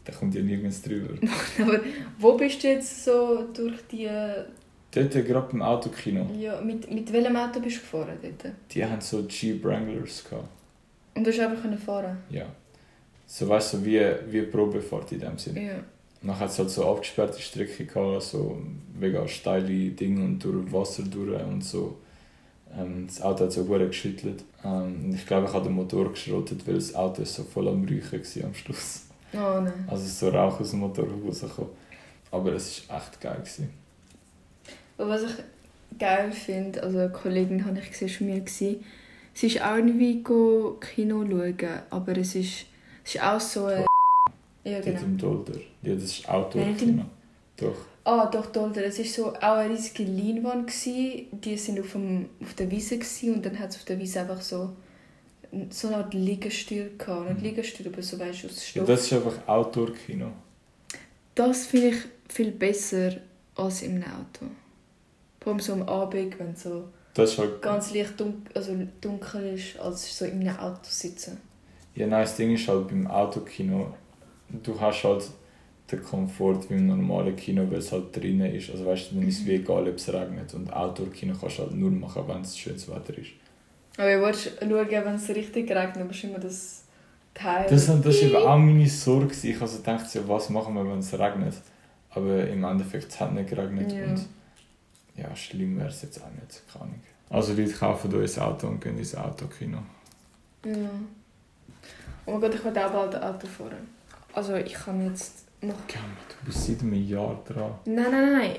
Der kommt ja nirgends drüber. (laughs) Aber wo bist du jetzt so durch die... Dort gerade beim Autokino. Ja, mit, mit welchem Auto bist du gefahren dort? Die haben so Jeep Wranglers gehabt. Und du hast einfach können fahren? Ja. So weißt du, wie, wie eine Probefahrt in dem Sinne. Ja. Dann hat es halt so abgesperrte Strecke gehabt, so mega steile Dinge und durch Wasser durch und so. Ähm, das Auto hat so gut geschüttelt. Ähm, ich glaube, ich habe den Motor geschrottet, weil das Auto ist so voll am Räuchen war am Schluss. Oh nein. Also so Rauch aus dem Motor rausgekommen. Aber es war echt geil. Gewesen. Und was ich geil finde, also eine Kollegin habe ich gesehen, schon mir gesehen, sie ist auch irgendwie go Kino schauen, aber es ist, es ist auch so ein... Ja, Dort genau. im Dolder. Ja, das ist. Nein, im- Doch. Ah, doch, Dolder. Es war so auch eine riesige Leinwand. Gewesen. Die sind auf, dem, auf der Wiese gewesen, und dann hat es auf der Wiese einfach so, so eine Art Liegestuhl gehabt. Nicht Mhm. Liegestuhl, aber so weißt du, aus Ja, Stoff. das ist einfach Outdoor-Kino. das finde ich viel besser als im Auto. Vor allem so am Abend, wenn es so Das ist halt ganz leicht dunkel, also dunkel ist, als so in einem Auto sitzen. Ja, nein, das Ding ist halt beim Autokino, du hast halt den Komfort wie im normalen Kino, weil es halt drinnen ist. Also weißt du, dann ist es wie egal, ob es regnet. Und Outdoor-Kino kannst du halt nur machen, wenn es schönes Wetter ist. Aber ich wollte schauen, wenn es richtig regnet, aber immer das Teil. Das, das war eben auch meine Sorge. Ich also dachte, ja, was machen wir, wenn es regnet? Aber im Endeffekt es hat nicht geregnet. Ja. Und ja, schlimm wäre es jetzt auch nicht. Keine Ahnung. Also Leute kaufen euch ein Auto und gehen ins Autokino. Ja. Oh mein Gott, ich will auch bald Auto fahren. Also ich kann jetzt noch... Gell, du bist seit einem Jahr dran. Nein, nein, nein.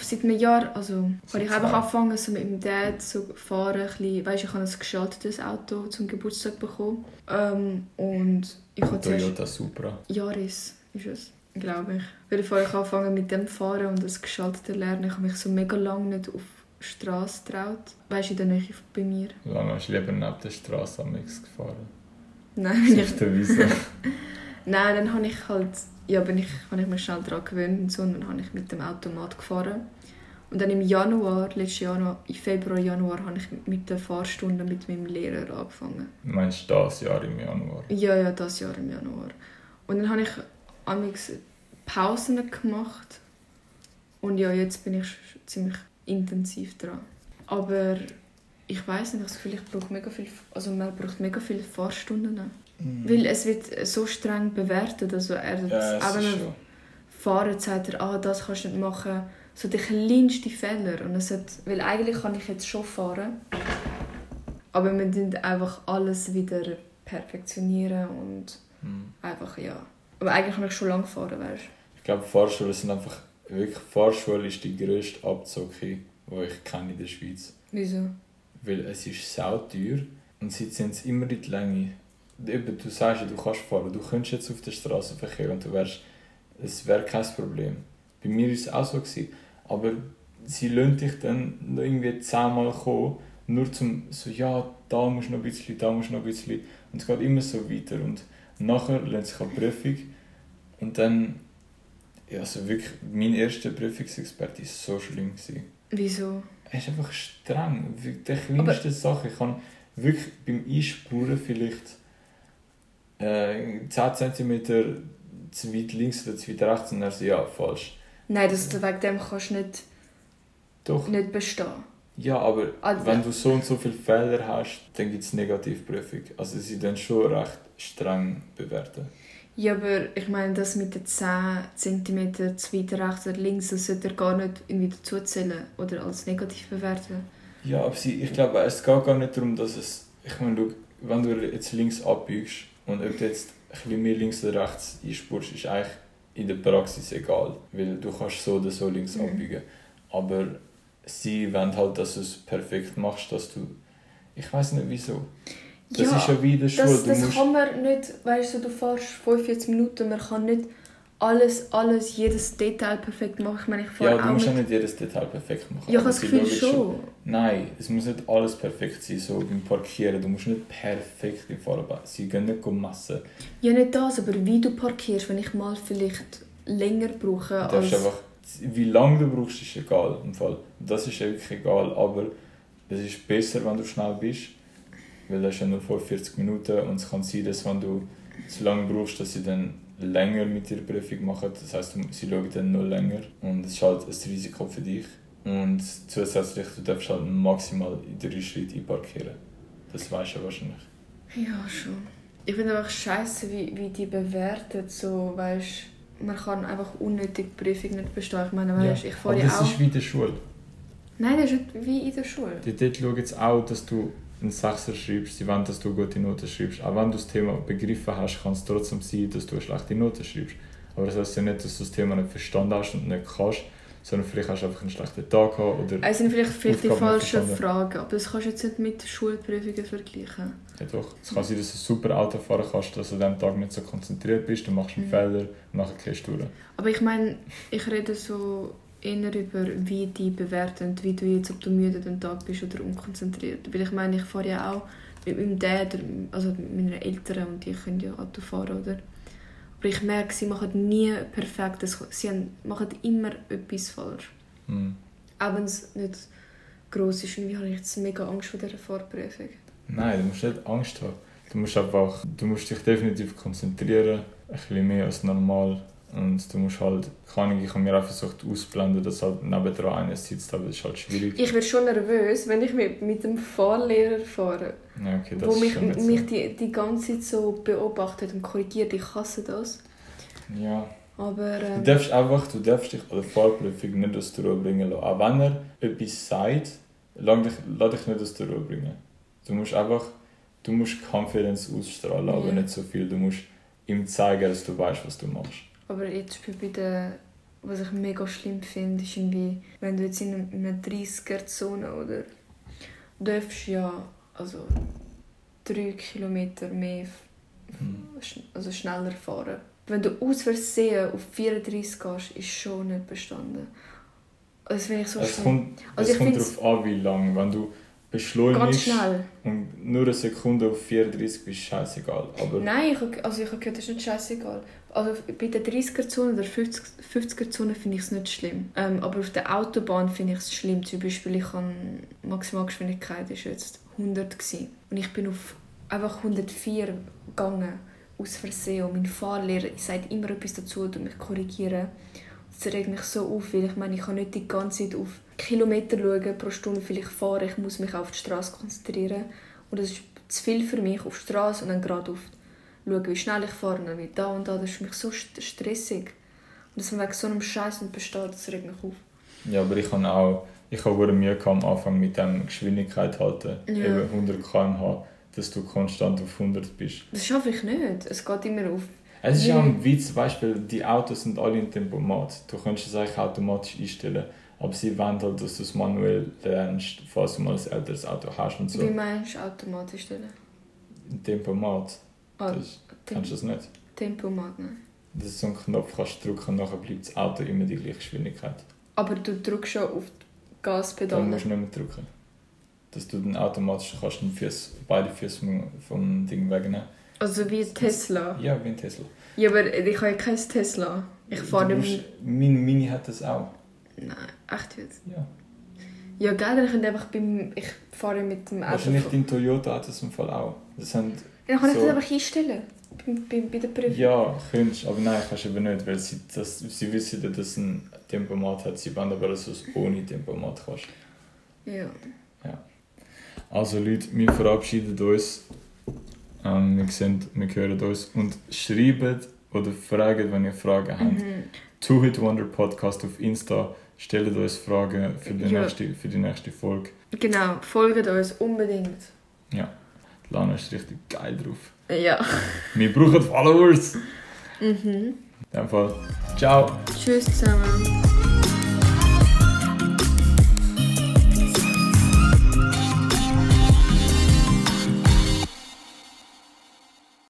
Seit einem Jahr, also, habe ich einfach angefangen, so mit meinem Dad zu fahren. Ein bisschen, weißt, ich habe ein geschaltetes Auto zum Geburtstag bekommen. Ähm, und ich habe. Toyota Supra. Yaris ist es, glaube ich. Weil ich vorher angefangen mit dem fahren und das geschaltete lernen. Ich habe mich so mega lange nicht auf die Straße getraut. Weißt du, in der Nähe bei mir. Lange hast du lieber neben der Straße am X gefahren? Nein, (laughs) ich Auf der Wiese. Nein, dann habe ich halt, ja, bin ich, habe ich mich schnell daran gewöhnt und so, und dann habe ich mit dem Automat gefahren. Und dann im Januar, letztes Jahr, im Februar, Januar, habe ich mit der Fahrstunde mit meinem Lehrer angefangen. Du meinst das Jahr im Januar? Ja, ja, das Jahr im Januar. Und dann habe ich amigs Pausen gemacht. Und ja, jetzt bin ich ziemlich intensiv dran. Aber ich weiß nicht, ich habe das Gefühl, ich brauche mega viel, also man braucht mega viele Fahrstunden. Weil es wird so streng bewertet. Also er, Ja, es auch wenn ist man schon. fahren, sagt er, ah, das kannst du nicht machen. So die kleinsten Fehler. Und es hat, weil eigentlich kann ich jetzt schon fahren. Aber wir müssen einfach alles wieder perfektionieren und Hm. einfach, ja. Aber eigentlich kann ich schon lange fahren, weißt Ich glaube, Fahrschulen sind einfach. Wirklich, Fahrschule ist die grösste Abzocke, die ich kenne in der Schweiz. Wieso? Weil es ist sauteuer und sie ziehen es immer in die Länge. Eben, du sagst ja, du kannst fahren. Du könntest jetzt auf der Straße verkehren und du wärst. Es wäre kein Problem. Bei mir war es auch so. Gewesen. Aber sie lassen dich dann noch irgendwie zehnmal kommen, nur zum so, ja, da musst du noch ein bisschen, da musst du noch ein bisschen. Und es geht immer so weiter. Und nachher lernt sich eine Prüfung und dann. Ja, also wirklich, mein erster Prüfungsexperte war so schlimm. Gewesen. Wieso? Er ist einfach streng. Die kleinste Sache. Ich kann wirklich beim Einspuren vielleicht äh, 10 cm zu weit links oder zu weit rechts und er so, ja, falsch. Nein, das, wegen dem kannst du nicht, Doch. nicht bestehen. Ja, aber Also- wenn du so und so viele Fehler hast, dann gibt es Negativprüfung. Also sie dann schon recht streng bewerten. Ja, aber ich meine, das mit den 10 cm zu weit rechts oder links, das sollte er gar nicht irgendwie dazuzählen oder als negativ bewerten. Ja, aber sie, ich glaube, es geht gar nicht darum, dass es... Ich meine, wenn du jetzt links abbiegst und ob du jetzt ein mehr links oder rechts einspurst, ist eigentlich in der Praxis egal. Weil du kannst so oder so links Mhm. abbiegen. Aber sie wollen halt, dass du es perfekt machst, dass du... Ich weiß nicht wieso. Das Ja, ist ja wie in der Schule. Das, das kann man nicht, weißt du, du fährst 45 Minuten, man kann nicht alles, alles, jedes Detail perfekt machen. Ich meine, ich fahre ja, du musst ja nicht... jedes Detail perfekt machen. Ja, ich habe das Gefühl schon. Nein, es muss nicht alles perfekt sein, so beim Parkieren. Du musst nicht perfekt im Fahrrad Sie gehen nicht messen. Ja, nicht das, aber wie du parkierst, wenn ich mal vielleicht länger brauche Du als... einfach, wie lange du brauchst, ist egal. Im Fall. Das ist ja wirklich egal, aber es ist besser, wenn du schnell bist, weil das ist ja nur 45 Minuten und es kann sein, dass wenn du zu lange brauchst, dass sie dann länger mit ihrer Prüfung machen. Das heißt, sie schauen dann noch länger und es ist halt ein Risiko für dich. Und zusätzlich, du darfst halt maximal in drei Schritte einparkieren. Das weißt du ja wahrscheinlich. Ja, schon. Ich finde einfach scheiße, wie, wie die bewerten, so, weißt man kann einfach unnötig die Prüfung nicht bestehen. Ich meine, weißt, ich fahre Aber ja das auch... ist wie in der Schule. Nein, das ist wie in der Schule. Die dort schauen jetzt auch, dass du einen Sechser schreibst, sie wollen, dass du gute Noten schreibst. Auch wenn du das Thema begriffen hast, kann es trotzdem sein, dass du eine schlechte Note schreibst. Aber das heisst ja nicht, dass du das Thema nicht verstanden hast und nicht kannst, sondern vielleicht hast du einfach einen schlechten Tag gehabt oder Es sind vielleicht, vielleicht die falschen. Fragen, aber das kannst du jetzt nicht mit Schulprüfungen vergleichen. ja doch. Es kann sein, dass du super Auto fahren kannst, dass du an diesem Tag nicht so konzentriert bist, du machst einen Mhm. Fehler und nachher gehst du durch. Aber ich meine, ich rede so eher über, wie die bewerten, wie du jetzt, ob du müde den Tag bist oder unkonzentriert. Weil ich meine, ich fahre ja auch mit meinem Dad, also mit meinen Eltern und die können ja Auto fahren, oder? Aber ich merke, sie machen nie perfekt. Sie machen immer etwas falsch. Hm. Auch wenn es nicht gross ist. Habe ich jetzt mega Angst vor dieser Fahrprüfung. Nein, du musst nicht Angst haben. Du musst einfach, du musst dich definitiv konzentrieren, ein bisschen mehr als normal. Und du musst halt, keine ich habe mir auch versucht auszublenden, dass halt nebendran einer sitzt, aber das ist halt schwierig. Ich werde schon nervös, wenn ich mit, mit dem Fahrlehrer fahre, Ja, okay, das wo ist mich, mich die, die ganze Zeit so beobachtet und korrigiert. Ich hasse das. Ja. Aber Du ähm, darfst einfach, du darfst dich bei der Fahrprüfung nicht aus der Ruhe bringen lassen. Auch wenn er etwas sagt, lass dich, lass dich nicht aus der Ruhe bringen. Du musst einfach, du musst Confidence ausstrahlen, aber Ja. nicht so viel. Du musst ihm zeigen, dass du weißt, was du machst. Aber jetzt bei der, was ich mega schlimm finde, ist irgendwie, wenn du jetzt in einer 30er-Zone oder darfst ja also drei Kilometer mehr sch- also schneller fahren. Wenn du aus Versehen auf 34 gehst, ist schon nicht bestanden. Das finde ich so es schlimm. kommt, Also es kommt darauf an, wie lang. Wenn du beschleunigst und nur eine Sekunde auf 34 bist, scheißegal. Aber Nein, ich, also ich habe gehört, das ist nicht scheißegal. Also bei der 30er-Zone oder 50 50er-Zone finde ich es nicht schlimm. Ähm, aber auf der Autobahn finde ich es schlimm. Zum Beispiel, ich habe Maximalgeschwindigkeit ist jetzt 100 gewesen. und ich bin auf einfach 104 gegangen aus Versehen und mein Fahrlehrer sagt immer etwas dazu und mich korrigieren. Das regt mich so auf, weil ich meine, ich kann nicht die ganze Zeit auf Kilometer schauen pro Stunde, wie viel ich. Ich muss mich auf die Straße konzentrieren und das ist zu viel für mich auf die Straße und dann gerade auf schauen, wie schnell ich fahre wie da und da. Das ist für mich so st- stressig. Und dass man wegen so einem Scheiß nicht besteht, das regt mich auf. ja, aber ich habe auch, ich habe Mühe gehabt, am Anfang mit dem Geschwindigkeit halten, Ja. eben 100 km/h, dass du konstant auf 100 bist. Das schaffe ich nicht. Es geht immer auf. Es ist Ja. ein Witz, zum Beispiel, die Autos sind alle in Tempomat. Du könntest es eigentlich automatisch einstellen. Aber sie wollen halt, dass du es manuell lernst, falls du mal ein älteres Auto hast und so. Wie meinst du automatisch stellen? Tempomat, Ah, das, Tem kennst du das nicht? Tempomat, nein. Das ist so ein Knopf, kannst du drücken und nachher bleibt das Auto immer die gleiche Geschwindigkeit. Aber du drückst schon auf die Dann Gaspedale. musst du nicht mehr drücken. Dass du dann automatisch kannst den Fuß, beide Füße vom- vom Ding wegnehmen. Also wie Tesla. Ja, wie ein Tesla. Ja, aber ich habe ja kein Tesla. Ich fahre nicht Mein Mini hat das auch. Nein, echt jetzt. Ja. Ja, gell, dann einfach beim... Ich fahre mit dem Auto... Wahrscheinlich dein Toyota hat das im Fall auch. Das haben Dann kann ich so- das einfach einstellen. Bei, bei, bei der Prüfung. Ja, könntest aber nein, kannst du eben nicht, weil sie, das, sie wissen ja, dass es ein Tempomat hat. Sie wollen aber, dass du es ohne Tempomat kannst. Ja. Also Leute, wir verabschieden uns. Ähm, wir, sehen, wir hören uns und schreibt oder fragt, wenn ihr Fragen habt. Mhm. Two Hit Wonder Podcast auf Insta. Stellt uns Fragen für die, Ja. nächste, für die nächste Folge. Genau, folgt uns unbedingt. Lana ist richtig geil drauf. Ja. Wir brauchen Followers. Mhm. In dem Fall, ciao. Tschüss zusammen.